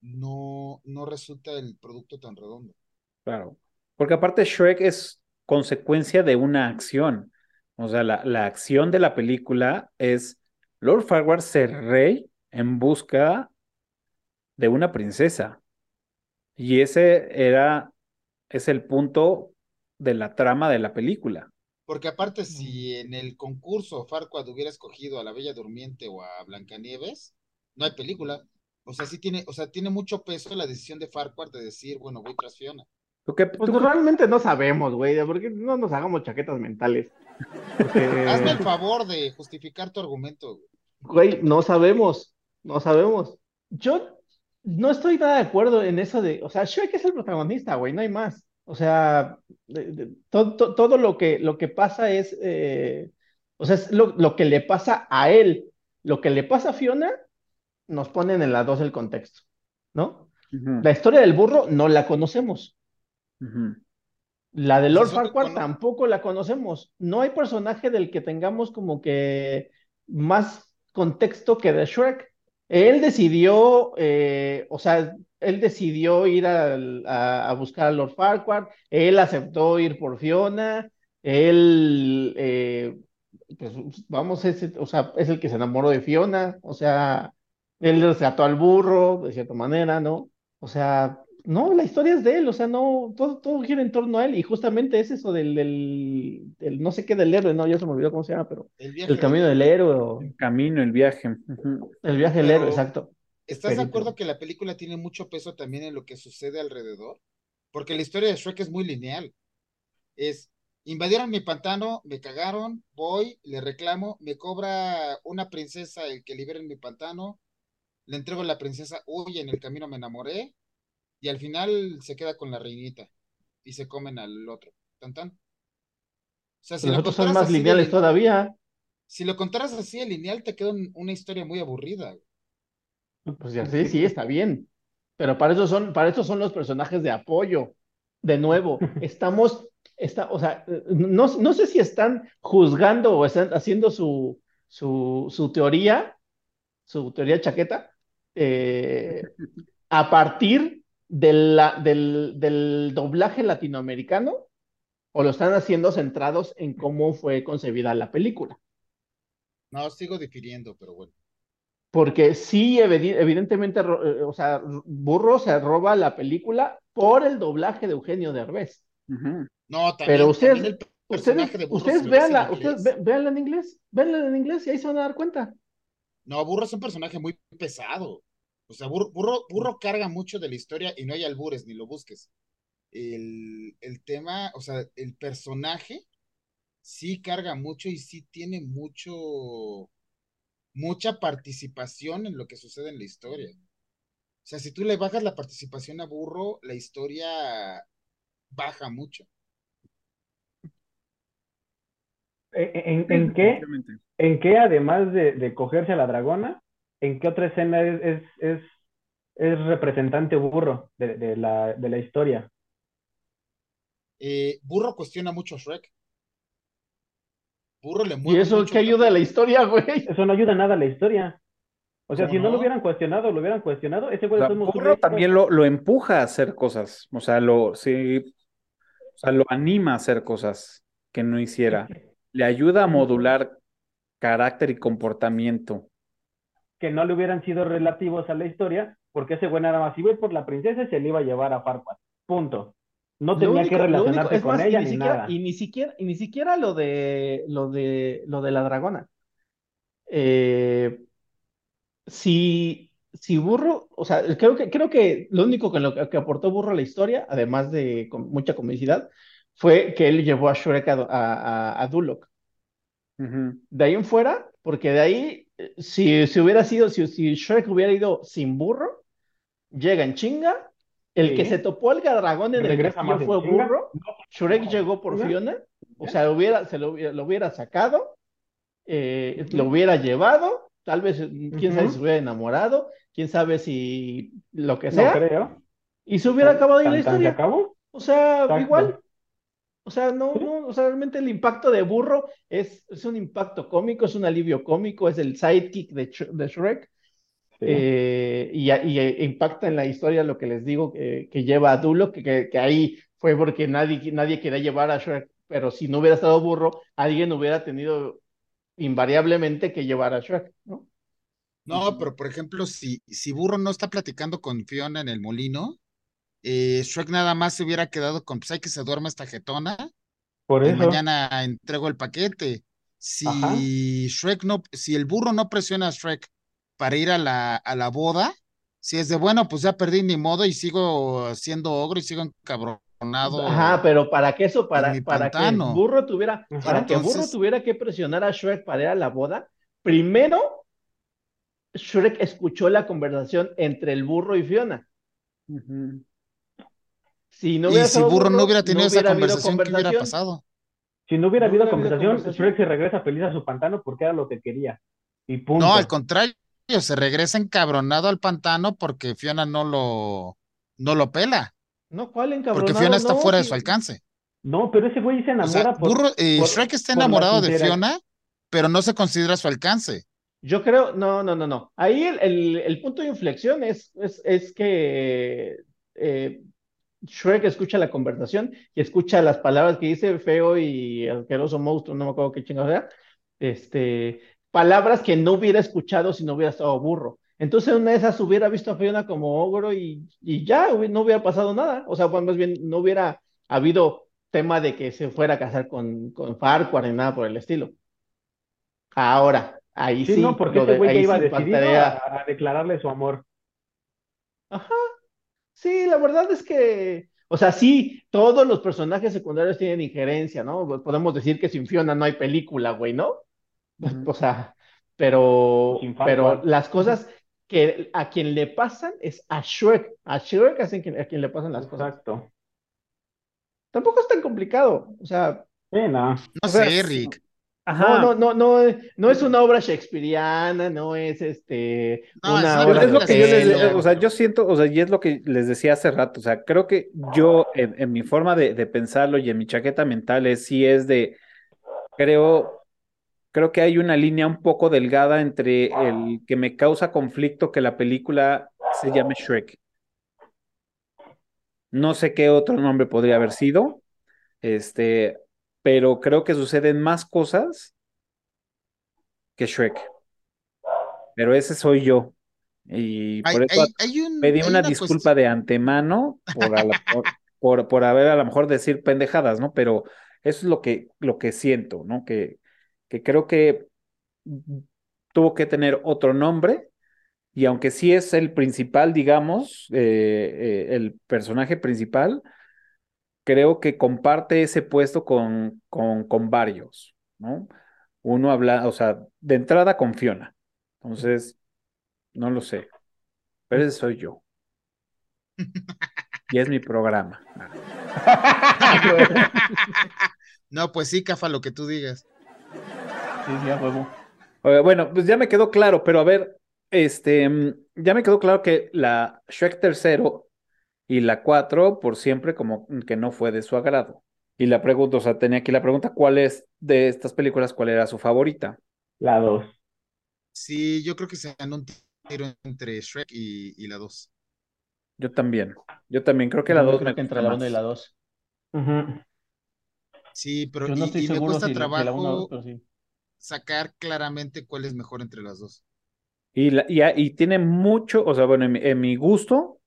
no, no resulta el producto tan redondo. Claro. Porque aparte Shrek es consecuencia de una acción. O sea, la, acción de la película es Lord Farquaad ser rey en busca de una princesa. Y ese era, es el punto de la trama de la película. Porque aparte, si en el concurso Farquaad hubiera escogido a la Bella Durmiente o a Blancanieves, no hay película. O sea, sí tiene, o sea, tiene mucho peso la decisión de Farquhar de decir, bueno, voy tras Fiona. Pues realmente no sabemos, güey, porque no nos hagamos chaquetas mentales. Hazme el favor de justificar tu argumento. Güey, no sabemos, no sabemos. Yo no estoy nada de acuerdo en eso de, o sea, Shrek es el protagonista, güey, no hay más. O sea, todo, lo, que, lo que pasa es, eh, o sea, es lo, que le pasa a él, lo que le pasa a Fiona, nos ponen en la dos el contexto, ¿no? La historia del burro no la conocemos. La de Lord Farquhar tampoco la conocemos. No hay personaje del que tengamos como que más contexto que de Shrek. Él decidió, eh, o sea, él decidió ir a, buscar a Lord Farquhar, él aceptó ir por Fiona, él, eh, pues vamos, es, o sea, es el que se enamoró de Fiona, o sea, él rescató al burro, de cierta manera, ¿no? O sea, no, la historia es de él, o sea, no, todo, todo gira en torno a él, y justamente es eso del, del, no sé qué del héroe, no, ya se me olvidó cómo se llama, pero el, camino del héroe. El camino, el viaje. El viaje del héroe, exacto. ¿Estás de acuerdo que la película tiene mucho peso también en lo que sucede alrededor? Porque la historia de Shrek es muy lineal. Es, invadieron mi pantano, me cagaron, voy, le reclamo, me cobra una princesa el que liberen mi pantano, le entrego a la princesa, uy, en el camino me enamoré, y al final se queda con la reinita y se comen al otro. ¿Tan, tan? O sea, si Los son más lineales todavía. Si lo contaras así, el lineal te queda una historia muy aburrida. Pues ya sí, sí, está bien. Pero para eso son, para eso son los personajes de apoyo. De nuevo, estamos, está, o sea, no, no sé si están juzgando o están haciendo su, su, su teoría, su teoría chaqueta, eh, a partir del, del doblaje latinoamericano o lo están haciendo centrados en cómo fue concebida la película. No, sigo difiriendo, pero bueno. Porque sí, evidentemente, eh, o sea, Burro se roba la película por el doblaje de Eugenio Derbez. No, también, Pero ustedes, ustedes, ustedes veanla, ustedes veanla en inglés, veanla en inglés y ahí se van a dar cuenta. No, Burro es un personaje muy pesado. O sea, burro, burro, carga mucho de la historia y no hay albures, ni lo busques. El, el tema, o sea, el personaje sí carga mucho y sí tiene mucho, mucha participación en lo que sucede en la historia. O sea, si tú le bajas la participación a Burro, la historia baja mucho. ¿En, en, qué, ¿En qué, además de, de, cogerse a la dragona, en qué otra escena es, es, es, representante Burro de, la, de la historia? Eh, burro cuestiona mucho a Shrek. Burro le mueve. ¿Y eso qué ayuda a la historia, güey? Eso no ayuda nada a la historia. O sea, si no? lo hubieran cuestionado, lo hubieran cuestionado, ese güey Burro también lo, lo, empuja a hacer cosas. O sea, lo, sí, o sea, lo anima a hacer cosas que no hiciera. Le ayuda a modular carácter y comportamiento. Que no le hubieran sido relativos a la historia, porque ese güey nada más iba por la princesa y se le iba a llevar a Farquaad. Punto. No tenía que relacionarse con ella ni, nada. Y ni siquiera, y ni siquiera lo de lo de lo de la dragona. Eh, si, si Burro, o sea, creo que, creo que lo único que, lo, que aportó Burro a la historia, además de con mucha comicidad, fue que él llevó a Shrek a, a, Duloc. De ahí en fuera, porque de ahí, si, si hubiera sido, si, si Shrek hubiera ido sin burro, llega en chinga el que se topó al dragón en el castillo fue burro. Shrek llegó por Fiona. O sea, lo hubiera, se lo, hubiera sacado, eh, lo hubiera llevado. Tal vez, quién sabe si se hubiera enamorado, quién sabe si lo que sea. No creo. Y se hubiera acabado ahí la historia. acabó? O sea, igual. O sea, no, no, o sea, realmente el impacto de burro es, es un impacto cómico, es un alivio cómico, es el sidekick de, de Shrek. Eh, y, y, impacta en la historia lo que les digo que, lleva a Dulo, que, que, ahí fue porque nadie, nadie quería llevar a Shrek, pero si no hubiera estado burro, alguien hubiera tenido invariablemente que llevar a Shrek, ¿no? No, pero por ejemplo, si, si Burro no está platicando con Fiona en el molino, eh, Shrek nada más se hubiera quedado con, pues hay que se duerma esta jetona, por eso. mañana entrego el paquete. Si Shrek no, si el burro no presiona a Shrek para ir a la, a la boda, Si es de bueno, pues ya perdí mi modo y sigo siendo ogro y sigo encabronado. Ajá, pero para que eso, para, para que burro tuviera, para que burro tuviera que presionar a Shrek para ir a la boda, primero Shrek escuchó la conversación entre el burro y Fiona. Si no y si burro, no hubiera tenido esa conversación, ¿qué hubiera pasado? Si no hubiera, habido, conversación, Shrek se regresa feliz a su pantano porque era lo que quería. Y punto. No, al contrario, se regresa encabronado al pantano porque Fiona no lo, no lo pela. No, ¿cuál encabronado? Porque Fiona está fuera de su alcance. No, pero ese güey se enamora por, eh, Shrek está enamorado de Fiona, pero no se considera su alcance. Yo creo, no, no, no, no. Ahí el, punto de inflexión es, es, que eh, Shrek escucha la conversación y escucha las palabras que dice feo y asqueroso monstruo, no me acuerdo qué chingada sea. Este, palabras que no hubiera escuchado si no hubiera estado burro. Entonces una de esas hubiera visto a Fiona como ogro y, y ya no hubiera pasado nada. O sea, pues más bien no hubiera habido tema de que se fuera a casar con, con Farquhar ni nada por el estilo. Ahora, Ahí sí, no, porque este güey iba decidido a, declararle su amor. Ajá. Sí, la verdad es que, o sea, sí, todos los personajes secundarios tienen injerencia, ¿no? Podemos decir que sin Fiona no hay película, güey, ¿no? O sea, pero, pero las cosas que a quien le pasan es a Shrek. A Shrek es a quien, le pasan las cosas. Exacto. Tampoco es tan complicado, o sea. Sí, no. No sé, Rick. No, no, no, no, no es una obra shakespeariana, no es este una obra es lo que yo les, o sea, yo siento, o sea, y es lo que les decía hace rato, o sea, creo que yo en, mi forma de, pensarlo y en mi chaqueta mental es sí es de, creo, creo que hay una línea un poco delgada entre el que me causa conflicto que la película se llame Shrek. No sé qué otro nombre podría haber sido. Este, pero creo que suceden más cosas que Shrek. Pero ese soy yo. Y por eso pedí una disculpa de antemano por, por, haber a lo mejor decir pendejadas, ¿no? Pero eso es lo que, lo que siento, ¿no? Que, que creo que tuvo que tener otro nombre. Y aunque sí es el principal, digamos, eh, eh, el personaje principal, creo que comparte ese puesto con, con, con varios, ¿no? Uno habla, o sea, de entrada con Fiona. Entonces, no lo sé. Pero ese soy yo. Y es mi programa. no, pues sí, Cafa, lo que tú digas. Sí, ya huevo. Bueno, pues ya me quedó claro, pero a ver, este, ya me quedó claro que la Shrek tercero y la 4 por siempre como que no fue de su agrado. Y la pregunta, o sea, tenía aquí la pregunta, ¿cuál es de estas películas, cuál era su favorita? La 2. Sí, yo creo que se ganó un tiro entre Shrek y, la 2. Yo también, yo también creo que la 2 me que entre la 1 y la 2. Sí, pero no y, me cuesta trabajo sacar claramente cuál es mejor entre las dos. Y, la, y, tiene mucho, o sea, bueno, en mi gusto,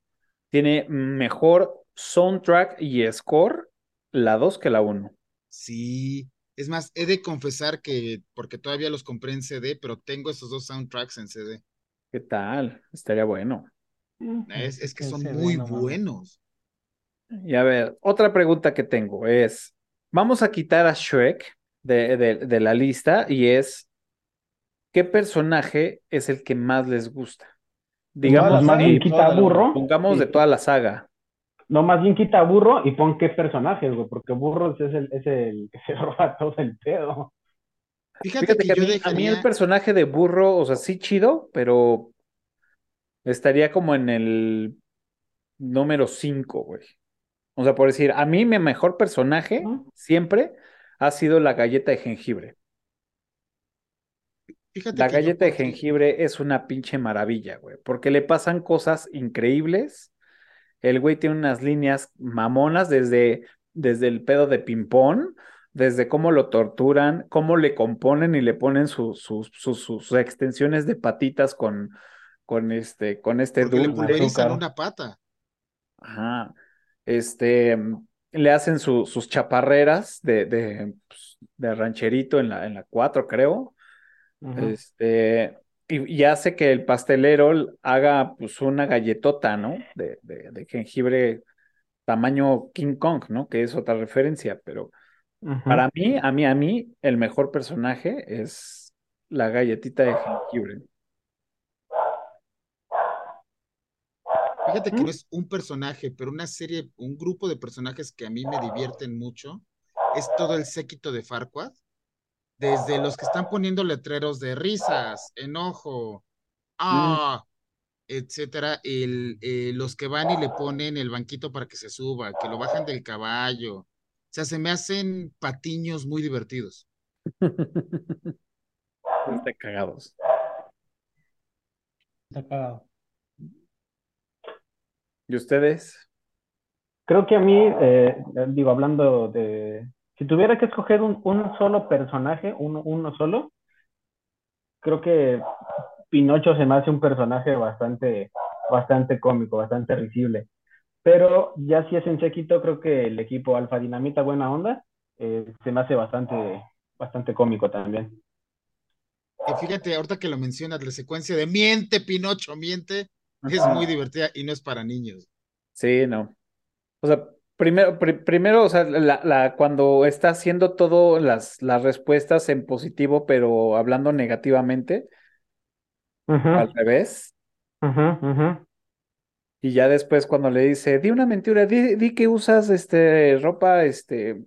tiene mejor soundtrack y score la 2 que la 1. Sí, es más, he de confesar que, porque todavía los compré en CD, pero tengo esos dos soundtracks en CD. ¿Qué tal? Estaría bueno. Es, que son muy buenos. Y a ver, otra pregunta que tengo es, vamos a quitar a Shrek de, de la lista y es, ¿qué personaje es el que más les gusta? Digamos, más bien quita burro. Pongamos de toda la saga. No, más bien quita burro y pon qué personajes, güey, porque burro es el, es el que se roba todo el pedo. Fíjate, que, a, mí, el personaje de burro, o sea, sí chido, pero estaría como en el número 5, güey. O sea, por decir, a mí mi mejor personaje siempre ha sido la galleta de jengibre la galleta de jengibre es una pinche maravilla, güey, porque le pasan cosas increíbles. El güey tiene unas líneas mamonas desde, desde el pedo de ping-pong, desde cómo lo torturan, cómo le componen y le ponen sus, sus, extensiones de patitas con, con este, con este dulce. Le una pata. Ajá. Este, le hacen sus chaparreras de, de, pues, de rancherito en la, en la 4, creo. Este, y, hace que el pastelero haga pues una galletota, ¿no? De, de, jengibre tamaño King Kong, ¿no? Que es otra referencia, pero para mí, a mí, a mí, el mejor personaje es la galletita de jengibre. Fíjate que no es un personaje, pero una serie, un grupo de personajes que a mí me divierten mucho es todo el séquito de Farquaad desde los que están poniendo letreros de risas, enojo, mm. ah, etcétera, el, eh, los que van y le ponen el banquito para que se suba, que lo bajan del caballo. O sea, se me hacen patiños muy divertidos. Está cagados. Está cagado. ¿Y ustedes? Creo que a mí, eh, digo, hablando de, si tuviera que escoger un, solo personaje, uno, uno solo, creo que Pinocho se me hace un personaje bastante, bastante cómico, bastante risible. Pero ya si es en sequito, creo que el equipo Alfa Dinamita Buena Onda eh, se me hace bastante, bastante cómico también. Y fíjate, ahorita que lo mencionas, la secuencia de miente, Pinocho, miente, es muy divertida y no es para niños. Sí, no. O sea, Primero, primero, o sea, la, cuando está haciendo todo las, las respuestas en positivo, pero hablando negativamente, al revés. Y ya después cuando le dice, di una mentira, di, que usas este ropa este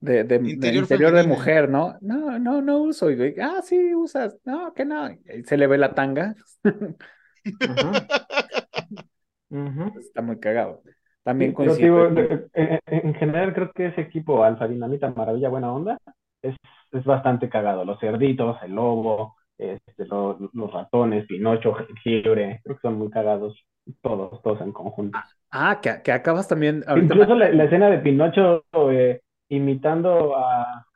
de, de interior, de mujer, ¿no? No, no, no uso. Y ah, sí, usas. No, que no. Y se le ve la tanga. Está muy cagado. También coincido. en, general creo que ese equipo Alfa Dinamita Maravilla Buena Onda es, es bastante cagado. Los cerditos, el lobo, este, los, ratones, Pinocho, Jengibre, creo que son muy cagados todos, todos en conjunto. Ah, que, que acabas también. Incluso la, escena de Pinocho eh, imitando a,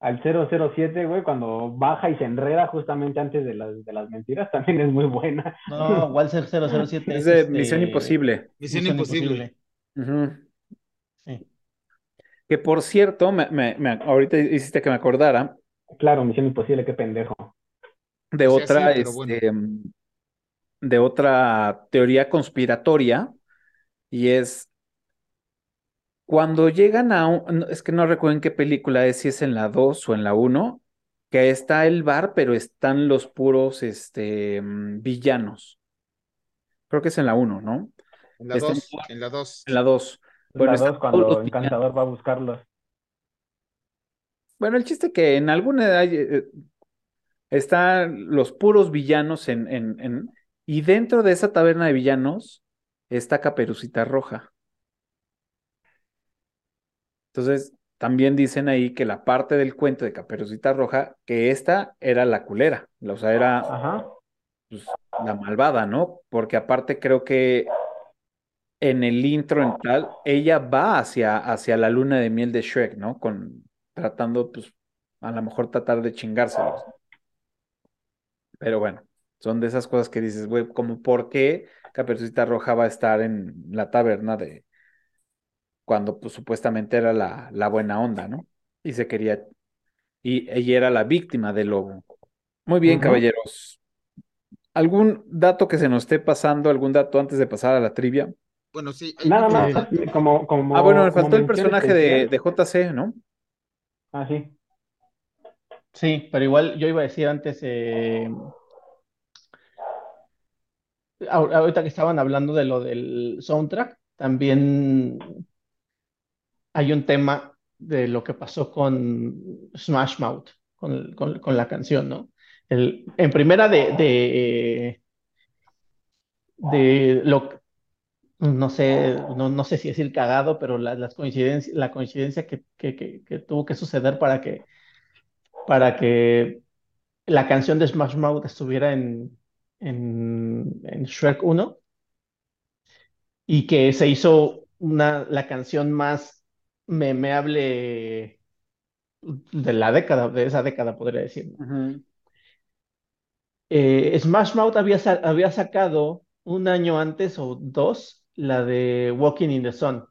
al 007, güey, cuando baja y se enreda justamente antes de las, de las mentiras, también es muy buena. No, Walter 007 es, de Misión este, Imposible. Misión, Imposible. sí. Que por cierto, me, me, ahorita hiciste que me acordara. Claro, Misión Imposible, qué pendejo. De otra, este, de otra teoría conspiratoria, y es cuando llegan a un, es que no recuerdo en qué película es, si es en la 2 o en la 1, que está el bar, pero están los puros este, mm, villanos. Creo que es en la 1, ¿no? En la 2, en la 2. En la 2. Bueno, la 2 cuando Encantador va a buscarlos. Bueno, el chiste que en alguna edad eh, están los puros villanos en, en, en, y dentro de esa taberna de villanos está Caperucita Roja. Entonces, también dicen ahí que la parte del cuento de Caperucita Roja, que esta era la culera, o sea, era pues, la malvada, ¿no? Porque aparte creo que en el intro en tal, ella va hacia, hacia la luna de miel de Shrek, ¿no? Con, tratando, pues, a lo mejor tratar de chingárselos. Pero bueno, son de esas cosas que dices, güey, como por qué Caperucita Roja va a estar en la taberna de, cuando pues, supuestamente era la, la buena onda, ¿no? Y se quería, y ella era la víctima del lobo. Muy bien, caballeros. ¿Algún dato que se nos esté pasando, algún dato antes de pasar a la trivia? Bueno, sí. Nada más, como, como, Ah, bueno, me faltó el personaje de, de, JC, ¿no? Ah, sí. Sí, pero igual yo iba a decir antes, eh... ahorita que estaban hablando de lo del soundtrack, también hay un tema de lo que pasó con Smash Mouth, con, con, la canción, ¿no? En primera de, de, lo no sé, no, no, sé si cagado, pero la, las coincidencias, la coincidencia que, que, que, tuvo que suceder para que, para que la canción de Smash Mouth estuviera en, en, en Shrek 1 y que se hizo una, la canción más memeable de la década, de esa década, podría decir. Eh, Smash Mouth había, había sacado un año antes o dos la de Walking in the Sun.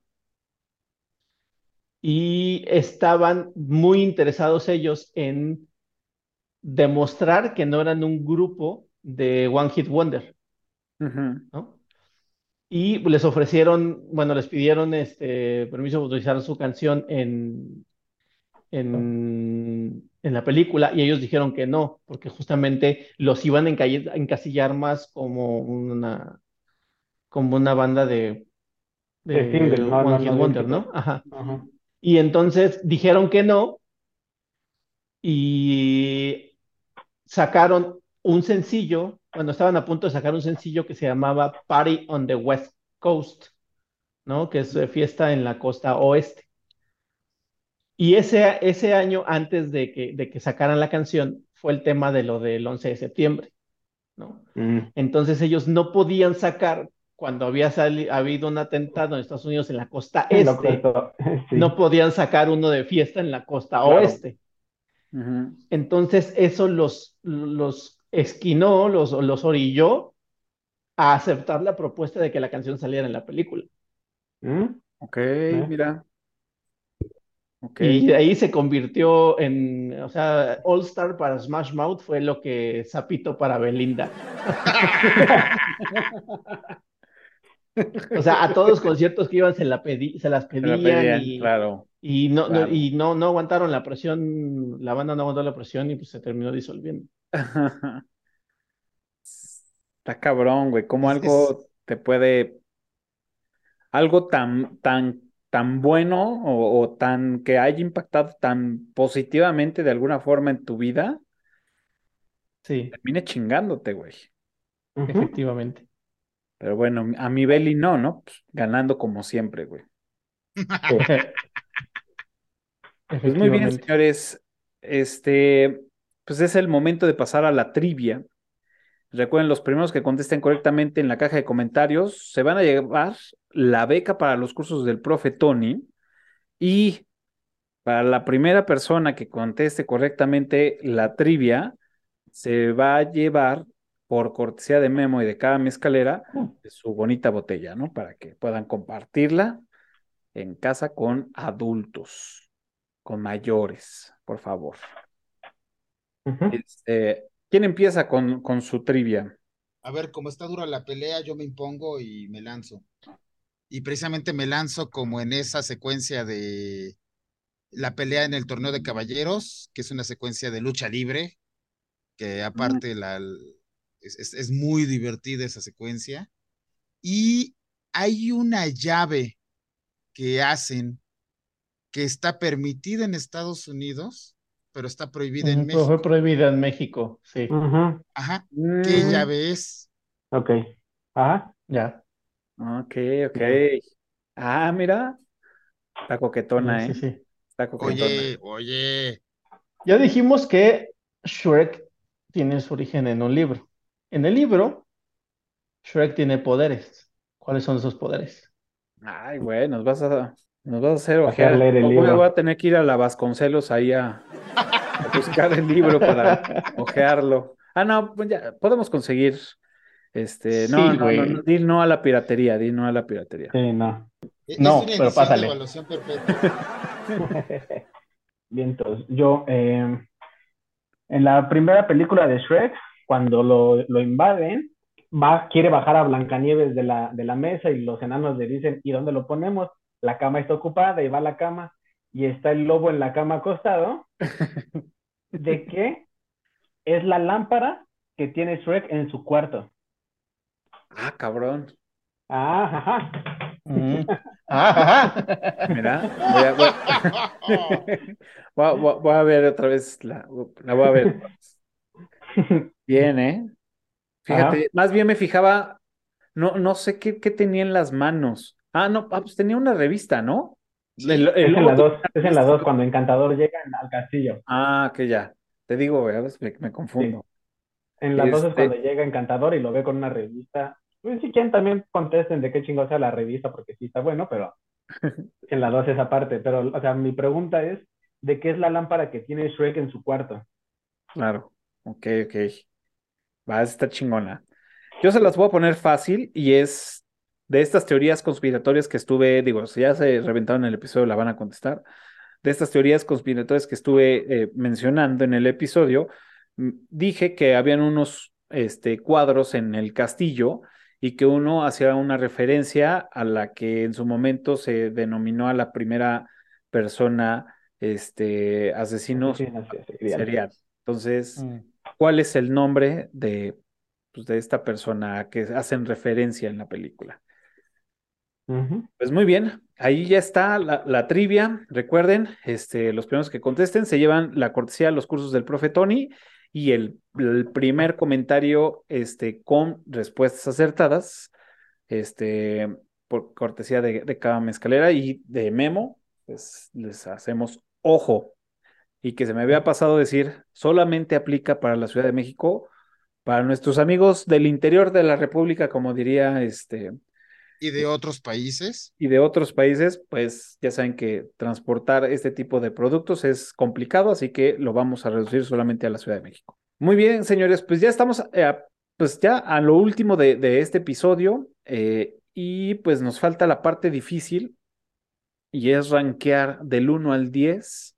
Y estaban muy interesados ellos en demostrar que no eran un grupo de One Hit Wonder, ¿no? Y les ofrecieron, bueno, les pidieron este permiso de utilizar su canción en, en, en, la película y ellos dijeron que no, porque justamente los iban a encasillar más como una, como una banda de, de, One Hit Wonder, ¿no? Ajá. Y entonces dijeron que no y sacaron un sencillo, bueno, estaban a punto de sacar un sencillo que se llamaba Party on the West Coast, ¿no? Que es eh, fiesta en la costa oeste. Y ese, ese año, antes de que, de que sacaran la canción, fue el tema de lo del 11 de septiembre, ¿no? Mm. Entonces ellos no podían sacar, cuando había habido un atentado en Estados Unidos en la costa este, no podían sacar uno de fiesta en la costa oeste. Entonces eso los, los esquinó, los, los orilló a aceptar la propuesta de que la canción saliera en la película. ¿Mm? Ok, mira. Okay. Y de ahí se convirtió en, o sea, All Star para Smash Mouth fue lo que Zapito para Belinda. o sea, a todos los conciertos que iban se, la se las pedían, y, claro, y, no, y no, no aguantaron la presión, la banda no aguantó la presión y pues se terminó disolviendo. Está cabrón, güey, cómo algo te puede, algo tan, tan, tan bueno o, tan que haya impactado tan positivamente de alguna forma en tu vida, sí. termine chingándote, güey. Efectivamente. Pero bueno, a mi Beli no, ¿no? Pues, ganando como siempre, güey. pues muy bien, señores. Este, pues es el momento de pasar a la trivia. Recuerden, los primeros que contesten correctamente en la caja de comentarios se van a llevar la beca para los cursos del profe Tony. Y para la primera persona que conteste correctamente la trivia, se va a llevar por cortesía de Memo y de cada mezcalera mm. su bonita botella, ¿no? Para que puedan compartirla en casa con adultos, con mayores, por favor. este, ¿Quién empieza con, con su trivia? A ver, como está dura la pelea, yo me impongo y me lanzo. Y precisamente me lanzo como en esa secuencia de la pelea en el torneo de caballeros, que es una secuencia de lucha libre, que aparte la, es, muy divertida esa secuencia. Y hay una llave que hacen que está permitida en Estados Unidos, pero está prohibida en México. Fue prohibida en México, sí. Ajá. ¿Qué mm. llave es? Ok. Ajá. Ya. Ok, ok. Ah, mira. Está coquetona, ¿eh? Sí, sí. Está coquetona. Oye, oye. Ya dijimos que Shrek tiene su origen en un libro. En el libro, Shrek tiene poderes. ¿Cuáles son esos poderes? Ay, güey, nos vas a, nos vas a hacer ojear. Voy a tener que ir a la Vasconcelos ahí a, buscar el libro para ojearlo. Ah, no, pues ya, podemos conseguir. Este, no, no, no, di no a la piratería, di no a la piratería. Sí, no. no, pero pásale. Bien, entonces, yo, eh, en la primera película de Shrek, cuando lo, lo invaden, va, quiere bajar a Blancanieves de la, de la mesa y los enanos le dicen, ¿y dónde lo ponemos? La cama está ocupada y va a la cama y está el lobo en la cama acostado. ¿De qué? Es la lámpara que tiene Shrek en su cuarto. Ah, cabrón. Ah, ajá. Mm. Ah, Mira, voy a, voy, a, ver otra vez, la, la voy a ver. Bien, ¿eh? Fíjate, más bien me fijaba, no, no sé qué, qué tenía en las manos. Ah, no, ah, pues tenía una revista, ¿no? es, en la dos, es en la dos, cuando Encantador llega al castillo. Ah, que ya. Te digo, me, me, confundo. En la dos es cuando este llega Encantador y lo ve con una revista. Pues si quieren también contesten de qué chingo sea la revista, porque sí está bueno, pero en la dos esa parte. Pero, o sea, mi pregunta es, ¿de qué es la lámpara que tiene Shrek en su cuarto? Claro, ok, ok. Va, esta chingona. Yo se las voy a poner fácil y es de estas teorías conspiratorias que estuve, digo, si ya se reventaron en el episodio, la van a contestar. De estas teorías conspiratorias que estuve eh, mencionando en el episodio, dije que habían unos este, cuadros en el castillo y que uno hacía una referencia a la que en su momento se denominó a la primera persona este, asesino serial. Entonces, mm. ¿cuál es el nombre de, pues, de esta persona a que hacen referencia en la película? Pues muy bien, ahí ya está la, trivia. Recuerden, este, los primeros que contesten se llevan la cortesía los cursos del profe Tony y el, primer comentario este, con respuestas acertadas, este, por cortesía de, de cada mezcalera y de Memo, pues les hacemos ojo. Y que se me había pasado decir, solamente aplica para la Ciudad de México, para nuestros amigos del interior de la República, como diría este ¿Y de otros países? Y de otros países, pues ya saben que transportar este tipo de productos es complicado, así que lo vamos a reducir solamente a la Ciudad de México. Muy bien, señores, pues ya estamos, eh, pues ya a lo último de, este episodio eh, y pues nos falta la parte difícil y es rankear del 1 al 10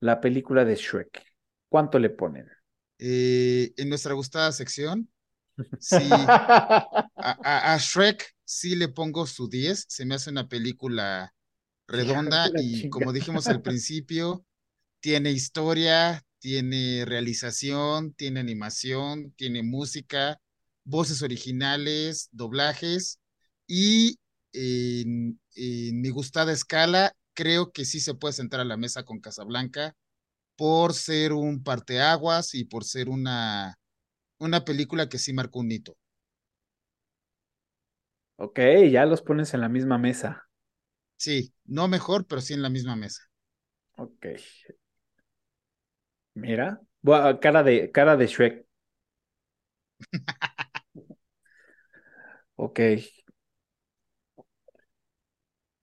la película de Shrek. ¿Cuánto le ponen? Eh, en nuestra gustada sección, sí, a, a Shrek sí le pongo su 10, se me hace una película redonda y como dijimos al principio, tiene historia, tiene realización, tiene animación, tiene música, voces originales, doblajes y en, mi gustada escala creo que sí se puede sentar a la mesa con Casablanca por ser un parteaguas y por ser una, una película que sí marcó un hito. Ok, ya los pones en la misma mesa. Sí, no mejor, pero sí en la misma mesa. Ok. Mira, cara de, cara de Shrek. ok.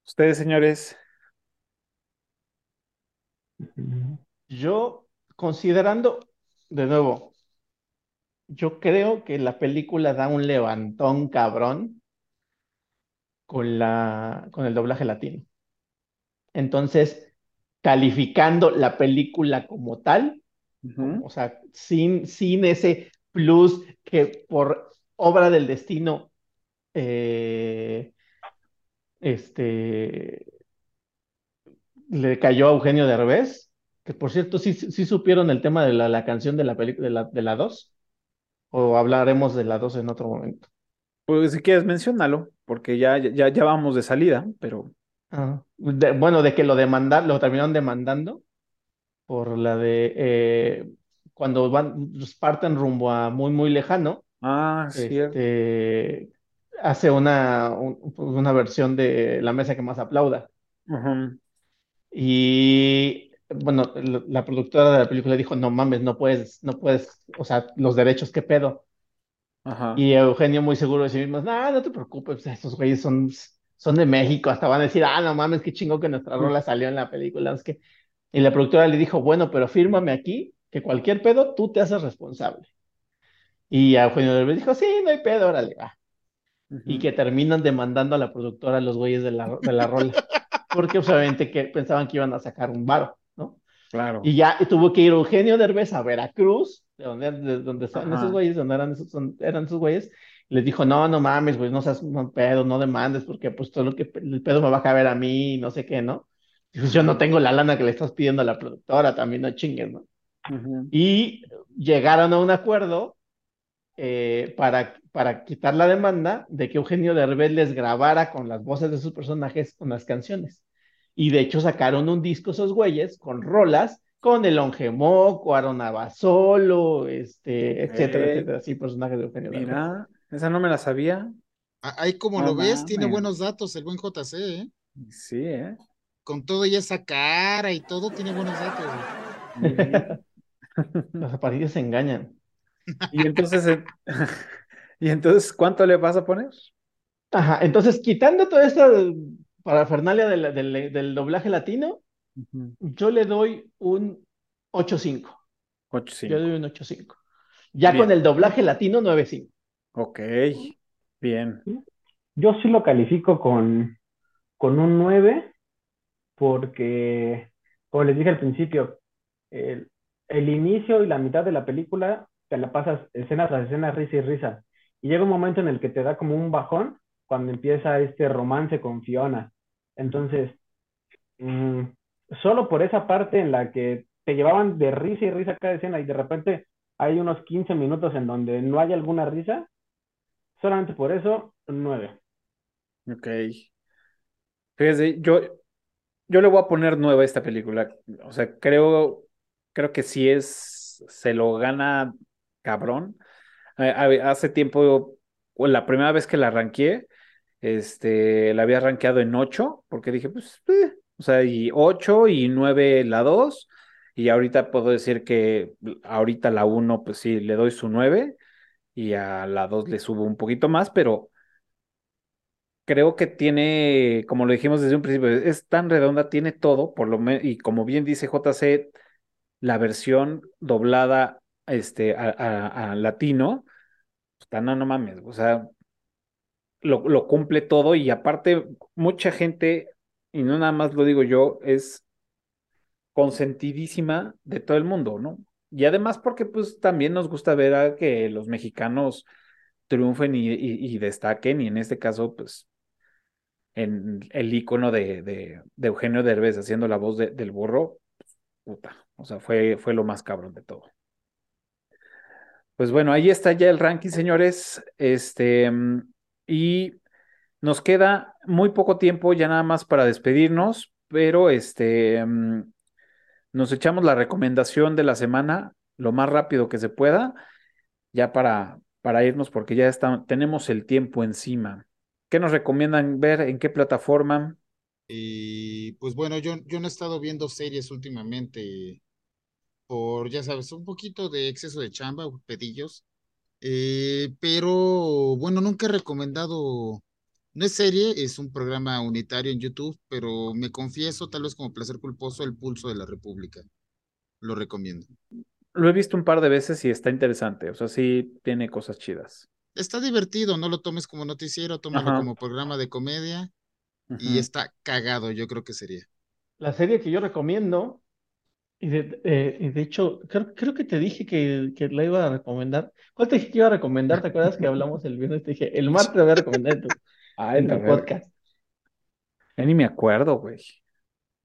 Ustedes, señores. Yo, considerando, de nuevo, yo creo que la película da un levantón cabrón con, la, con el doblaje latino. Entonces, calificando la película como tal, o sea, sin, sin ese plus que por obra del destino, eh, este, le cayó a Eugenio Derbez, que por cierto, sí, sí supieron el tema de la, la canción de la película de la, de la 2, o hablaremos de la 2 en otro momento. Pues si quieres, menciónalo, porque ya, ya, ya vamos de salida, pero. Ah, bueno, de que lo demandaron, lo terminaron demandando por la de eh, cuando van, parten rumbo a muy, muy lejano. Ah, cierto. Este, hace una, una versión de La mesa que más aplauda. Y bueno, la, productora de la película dijo, no mames, no puedes, no puedes, o sea, los derechos, ¿qué pedo? Y Eugenio muy seguro de sí mismo, no, no te preocupes, estos güeyes son, son de México, hasta van a decir, ah, no mames, qué chingo que nuestra rola salió en la película. Es que... Y la productora le dijo, bueno, pero fírmame aquí que cualquier pedo tú te haces responsable. Y Eugenio le dijo, sí, no hay pedo, órale, va. Y que terminan demandando a la productora los güeyes de la, de la rola. Porque obviamente que pensaban que iban a sacar un varo. Claro. Y ya tuvo que ir Eugenio Derbez a Veracruz de donde, de donde están esos güeyes, donde eran esos, eran esos güeyes, les dijo, no, no mames, güey, no seas un pedo, no demandes, porque pues todo lo que el pedo me va a caber a mí, no sé qué, ¿no? pues yo no tengo la lana que le estás pidiendo a la productora, también no chinguen, ¿no? Y llegaron a un acuerdo eh, para, para quitar la demanda de que Eugenio Derbez les grabara con las voces de sus personajes con las canciones. Y de hecho sacaron un disco esos güeyes con rolas con el Ongemoco, Aaron Abasolo, este, etcétera, etcétera, así personajes de Eugenio Mira, esa no me la sabía. Ah, ahí como lo ves, tiene buenos datos el buen JC, ¿eh? Sí, ¿eh? Con todo y esa cara y todo, tiene buenos datos. Las apariencias se engañan. Y entonces, eh, ¿y entonces cuánto le vas a poner? Ajá, entonces quitando toda esta parafernalia del, del doblaje latino, yo le doy un 8.5. 8.5. Yo le doy un 8.5. Ya con el doblaje latino, 9.5. Ok, bien. Yo sí lo califico con, con un 9 porque, como les dije al principio, el inicio y la mitad de la película te la pasas escenas a escenas, risa y risa. Y llega un momento en el que te da como un bajón cuando empieza este romance con Fiona. Entonces, mm, solo por esa parte en la que te llevaban de risa y risa cada escena y de repente hay unos 15 minutos en donde no hay alguna risa, solamente por eso, nueve. Ok. Fíjese, yo, yo le voy a poner nueve a esta película. O sea, creo, creo que sí es, se lo gana cabrón. hace tiempo, la primera vez que la arranqué, este, la había arranqueado en ocho, porque dije, pues, eh, o sea, y ocho y nueve la dos, y ahorita puedo decir que ahorita la uno, pues sí, le doy su nueve, y a la dos le subo un poquito más, pero creo que tiene, como lo dijimos desde un principio, es tan redonda, tiene todo, por lo menos, y como bien dice JC, la versión doblada este, a, latino, está, no, no mames, o sea, lo, lo, cumple todo y aparte mucha gente, y no nada más lo digo yo, es consentidísima de todo el mundo, ¿no? Y además porque pues también nos gusta ver a que los mexicanos triunfen y, destaquen y en este caso pues en el icono de, de, Eugenio Derbez haciendo la voz del burro, puta, o sea, fue, fue lo más cabrón de todo. Pues bueno, ahí está ya el ranking, señores. Este, y nos queda muy poco tiempo ya nada más para despedirnos, pero este, nos echamos la recomendación de la semana lo más rápido que se pueda, ya para, para irnos porque ya tenemos el tiempo encima. ¿Qué nos recomiendan ver? ¿En qué plataforma? Y pues bueno, yo, yo no he estado viendo series últimamente por, ya sabes, un poquito de exceso de chamba, pedillos. Eh, pero bueno, nunca he recomendado, no es serie, es un programa unitario en YouTube, pero me confieso, tal vez como placer culposo, El Pulso de la República. Lo recomiendo. Lo he visto un par de veces y está interesante, o sea, sí tiene cosas chidas está divertido, no lo tomes como noticiero, tómalo como programa de comedia y está cagado, yo creo que sería. La serie que yo recomiendo, y de, eh, de hecho, creo, creo, que te dije que, que, la iba a recomendar. ¿Cuál te dije que iba a recomendar? ¿Te acuerdas que hablamos el viernes? Te dije, el martes te voy a recomendar en tu, ah, podcast. Ya ni me acuerdo, güey.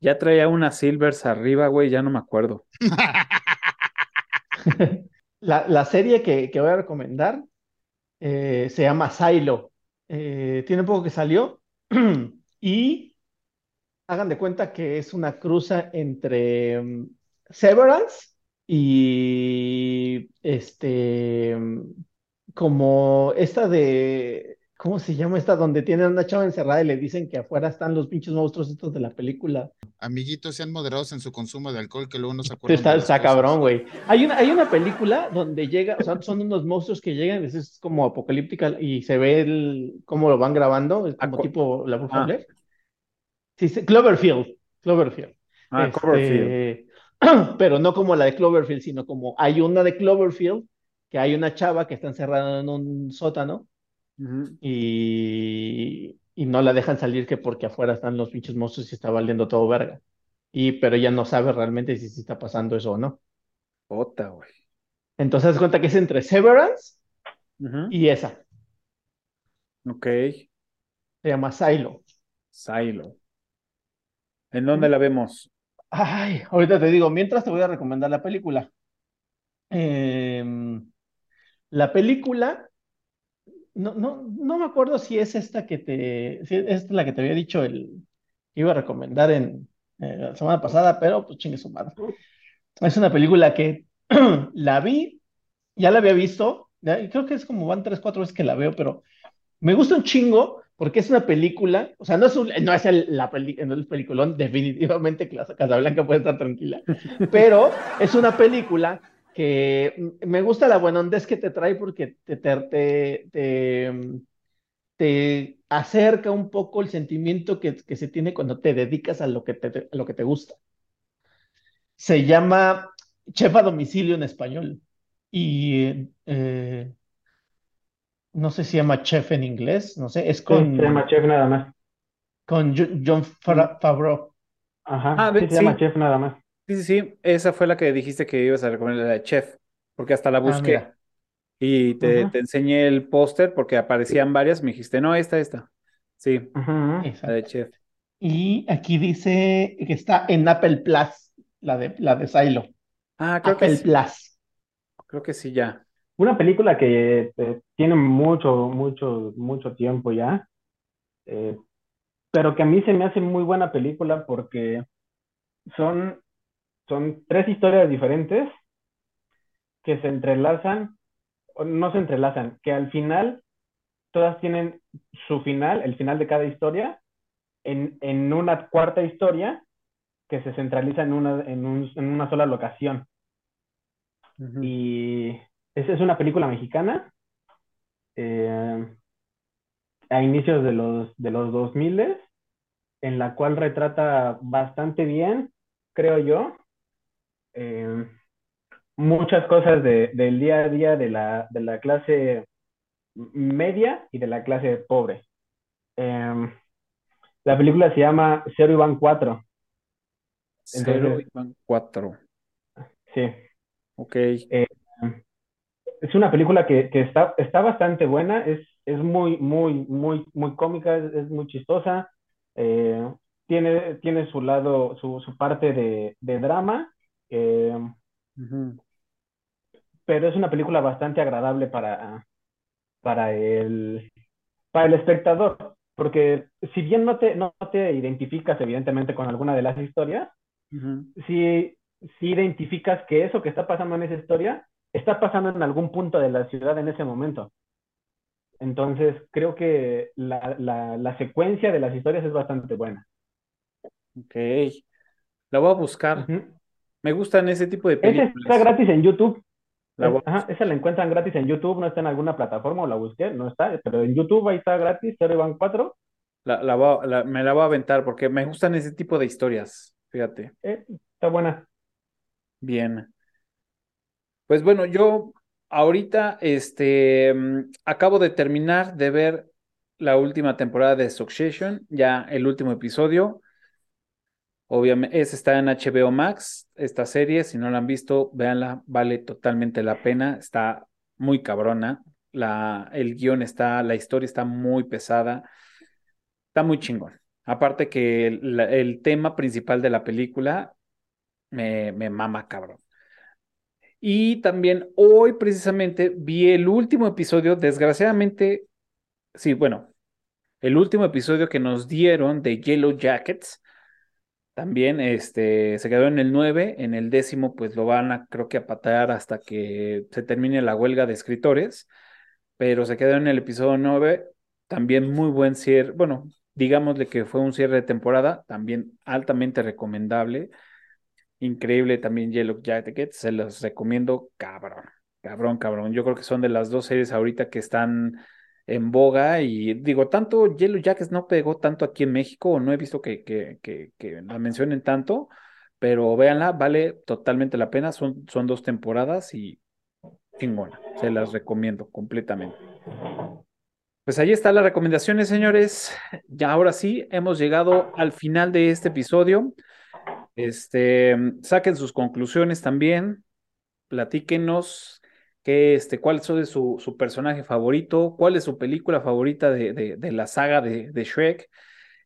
Ya traía unas silvers arriba, güey, ya no me acuerdo. la, la, serie que, que voy a recomendar eh, se llama Silo. Eh, tiene poco que salió y hagan de cuenta que es una cruza entre um, Severance y este como esta de ¿cómo se llama esta? Donde tienen a una chava encerrada y le dicen que afuera están los pinches monstruos estos de la película. Amiguitos, sean moderados en su consumo de alcohol, que luego no se acuerdan. Está, está cabrón, güey. Hay una, hay una película donde llega, o sea, son unos monstruos que llegan, es como apocalíptica y se ve el, cómo lo van grabando, es como tipo la bruja ah. Sí, Cloverfield. Cloverfield. Ah, este, Cloverfield. Pero no como la de Cloverfield, sino como hay una de Cloverfield, que hay una chava que está encerrada en un sótano y, no la dejan salir que porque afuera están los pinches monstruos y está valiendo todo verga. Y, pero ella no sabe realmente si, está pasando eso o no. Ota, güey. Entonces, cuenta que es entre Severance y esa. Ok. Se llama Silo. Silo. ¿En dónde la vemos? Ay, ahorita te digo, mientras te voy a recomendar la película. Em, la película no, no, no me acuerdo si es esta que te, si es la que te había dicho el, que iba a recomendar en eh, la semana pasada, pero pues chingue su madre. Es una película que la vi, ya la había visto, creo que es como van tres, cuatro veces que la veo, pero me gusta un chingo porque es una película, o sea, no es, no es el, la el peliculón, definitivamente Casablanca puede estar tranquila, pero es una película que me gusta la buena onda que te trae porque te, te, te, acerca un poco el sentimiento que, se tiene cuando te dedicas a lo que te, lo que te gusta. Se llama Chef a domicilio en español y eh, no sé si se llama chef en inglés, no sé, es con... se llama chef nada más. Con John Favreau. Ajá, ah, se llama chef nada más. Sí, sí, sí, esa fue la que dijiste que ibas a recomendar, la de Chef, porque hasta la Ah, busqué y te, enseñé el póster porque aparecían varias, me dijiste, no, esta, esta. Sí, Ujú. la de. Chef. Y aquí dice que está en Apple Plus, la de, la de Silo. Ah, creo que Apple sí, Plus. creo que sí, ya. Una película que eh, tiene mucho, mucho, mucho tiempo ya, eh, pero que a mí se me hace muy buena película porque son, son tres historias diferentes que se entrelazan, o no se entrelazan, que al final todas tienen su final, el final de cada historia, en, en una cuarta historia que se centraliza en una, en un- en una sola locación. Y esa es una película mexicana eh, a inicios de los, de los 2000 en la cual retrata bastante bien, creo yo, eh, muchas cosas de- del día a día de la, de la clase media y de la clase pobre. Eh, la película se llama Cero y Van Cuatro. Cero Entonces- y van cuatro. Sí. Ok. Eh, es una película que, que está, está bastante buena, es, es muy, muy, muy, muy cómica, es, es muy chistosa, eh, tiene, tiene su lado, su, su parte de, de drama, eh, pero es una película bastante agradable para, para el, para el espectador, porque si bien no te, no te identificas evidentemente con alguna de las historias, si, si identificas que eso que está pasando en esa historia está pasando en algún punto de la ciudad en ese momento. Entonces, creo que la, la, la secuencia de las historias es bastante buena. Ok. La voy a buscar. Ujú. Me gustan ese tipo de Esa está películas. gratis en YouTube. La Ajá, esa la encuentran gratis en YouTube, no está en alguna plataforma o la busqué, no está, pero en YouTube ahí está gratis, Cero Van 4. La, la voy la- me la voy a aventar porque me gustan ese tipo de historias. Fíjate. Eh, está buena. Bien. Pues bueno, yo ahorita este, mm, acabo de terminar de ver la última temporada de Succession, ya el último episodio. Obviamente, está en HBO Max, esta serie, si no la han visto, véanla, vale totalmente la pena, está muy cabrona, la, el guion está, la historia está muy pesada, está muy chingón. Aparte que el, el tema principal de la película me, me mama cabrón. Y también hoy precisamente vi el último episodio, desgraciadamente, sí, bueno, el último episodio que nos dieron de Yellow Jackets. También este, se quedó en el 9, en el décimo pues lo van a creo que a patear hasta que se termine la huelga de escritores, pero se quedó en el episodio 9, también muy buen cierre, bueno, digámosle que fue un cierre de temporada, también altamente recomendable. Increíble también Yellow Jackets, se los recomiendo, cabrón, cabrón, cabrón. Yo creo que son de las dos series ahorita que están en boga y digo, tanto Yellow Jackets no pegó tanto aquí en México, no he visto que, que, que, que la mencionen tanto, pero véanla, vale totalmente la pena, son, son dos temporadas y chingona, se las recomiendo completamente. Pues ahí están las recomendaciones, señores. Ya ahora sí, hemos llegado al final de este episodio. Este, saquen sus conclusiones también, platíquenos qué, este, cuál es su, su personaje favorito, cuál es su película favorita de, de, la saga de, Shrek,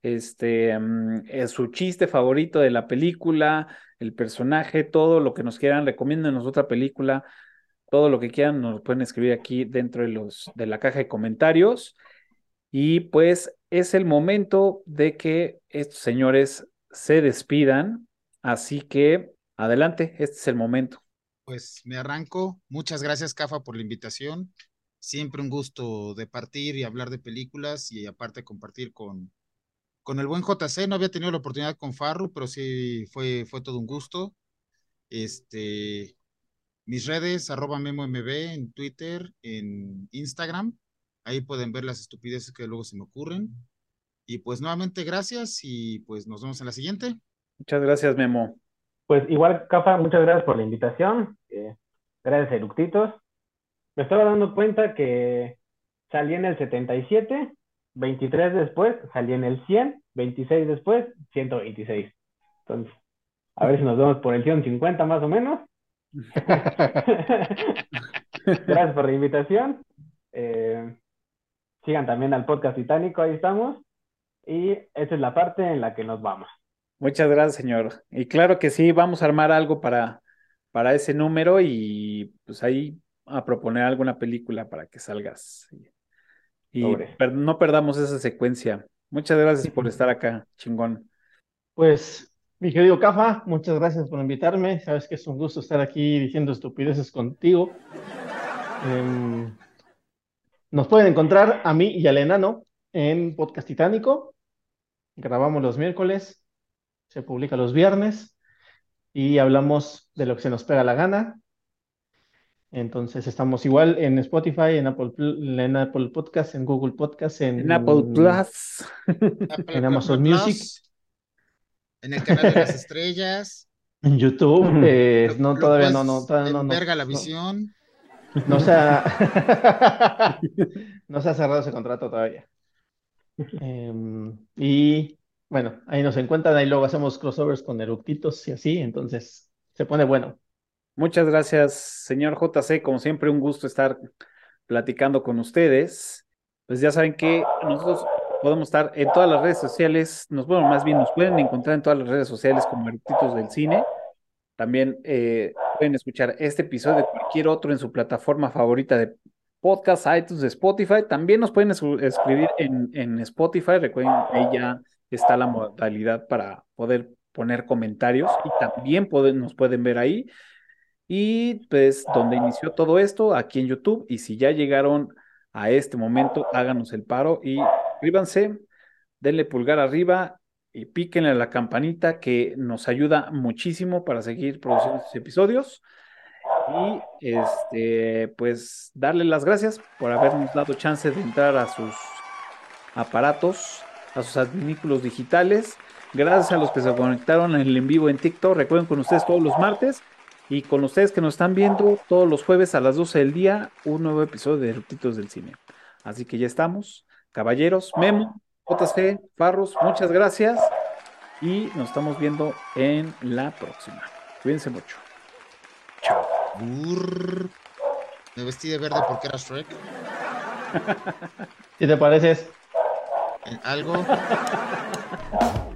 este, mm, es su chiste favorito de la película, el personaje, todo lo que nos quieran, recomiéndenos otra película, todo lo que quieran, nos lo pueden escribir aquí dentro de, los, de la caja de comentarios. Y pues es el momento de que estos señores se despidan. Así que adelante, este es el momento. Pues me arranco. Muchas gracias, Cafa, por la invitación. Siempre un gusto de partir y hablar de películas y aparte compartir con, con el buen JC. No había tenido la oportunidad con Farru, pero sí fue, fue todo un gusto. Este, mis redes, arroba MemoMB en Twitter, en Instagram. Ahí pueden ver las estupideces que luego se me ocurren. Y pues nuevamente gracias y pues nos vemos en la siguiente. Muchas gracias, Memo. Pues igual, Cafa, muchas gracias por la invitación. Eh, gracias, Eructitos. Me estaba dando cuenta que salí en el 77, 23 después, salí en el 100, 26 después, 126. Entonces, A ver si nos vemos por el 150 más o menos. Gracias por la invitación. Eh, sigan también al podcast Titánico, ahí estamos. Y esa es la parte en la que nos vamos. Muchas gracias, señor. Y claro que sí, vamos a armar algo para, para ese número y pues ahí a proponer alguna película para que salgas. Y, no perdamos esa secuencia. Muchas gracias por estar acá, chingón. Pues, mi querido Cafa, muchas gracias por invitarme. Sabes que es un gusto estar aquí diciendo estupideces contigo. Em, nos pueden encontrar a mí y al enano en Podcast Titánico. Grabamos los miércoles se publica los viernes y hablamos de lo que se nos pega la gana. Entonces estamos igual en Spotify, en Apple, en Apple Podcast, en Google Podcast, en, Apple Plus, en Amazon Music, en el canal de las estrellas, en YouTube. Eh, no, todavía no, no, todavía no, Verga la visión. No se ha, no se ha cerrado ese contrato todavía. Em, y bueno, ahí nos encuentran, ahí luego hacemos crossovers con eructitos y así, entonces se pone bueno. Muchas gracias, señor JC. Como siempre, un gusto estar platicando con ustedes. Pues ya saben que nosotros podemos estar en todas las redes sociales, nos, bueno, más bien nos pueden encontrar en todas las redes sociales como Eructitos del Cine. También eh, pueden escuchar este episodio cualquier otro en su plataforma favorita de podcast, iTunes, Spotify. También nos pueden escribir en, en Spotify. Recuerden, ahí ya está la modalidad para poder poner comentarios y también nos pueden ver ahí. Y pues donde inició todo esto, aquí en YouTube. Y si ya llegaron a este momento, háganos el paro y suscríbanse, denle pulgar arriba y píquenle a la campanita que nos ayuda muchísimo para seguir produciendo episodios. Y este, pues darle las gracias por habernos dado chance de entrar a sus aparatos a sus adminículos digitales. Gracias a los que se conectaron en el en vivo en TikTok. Recuerden con ustedes todos los martes y con ustedes que nos están viendo todos los jueves a las 12 del día, un nuevo episodio de Rutitos del Cine. Así que ya estamos. Caballeros, Memo, JC, Farros, muchas gracias y nos estamos viendo en la próxima. Cuídense mucho. Chao. Me vestí de verde porque era Shrek. Si te pareces algo.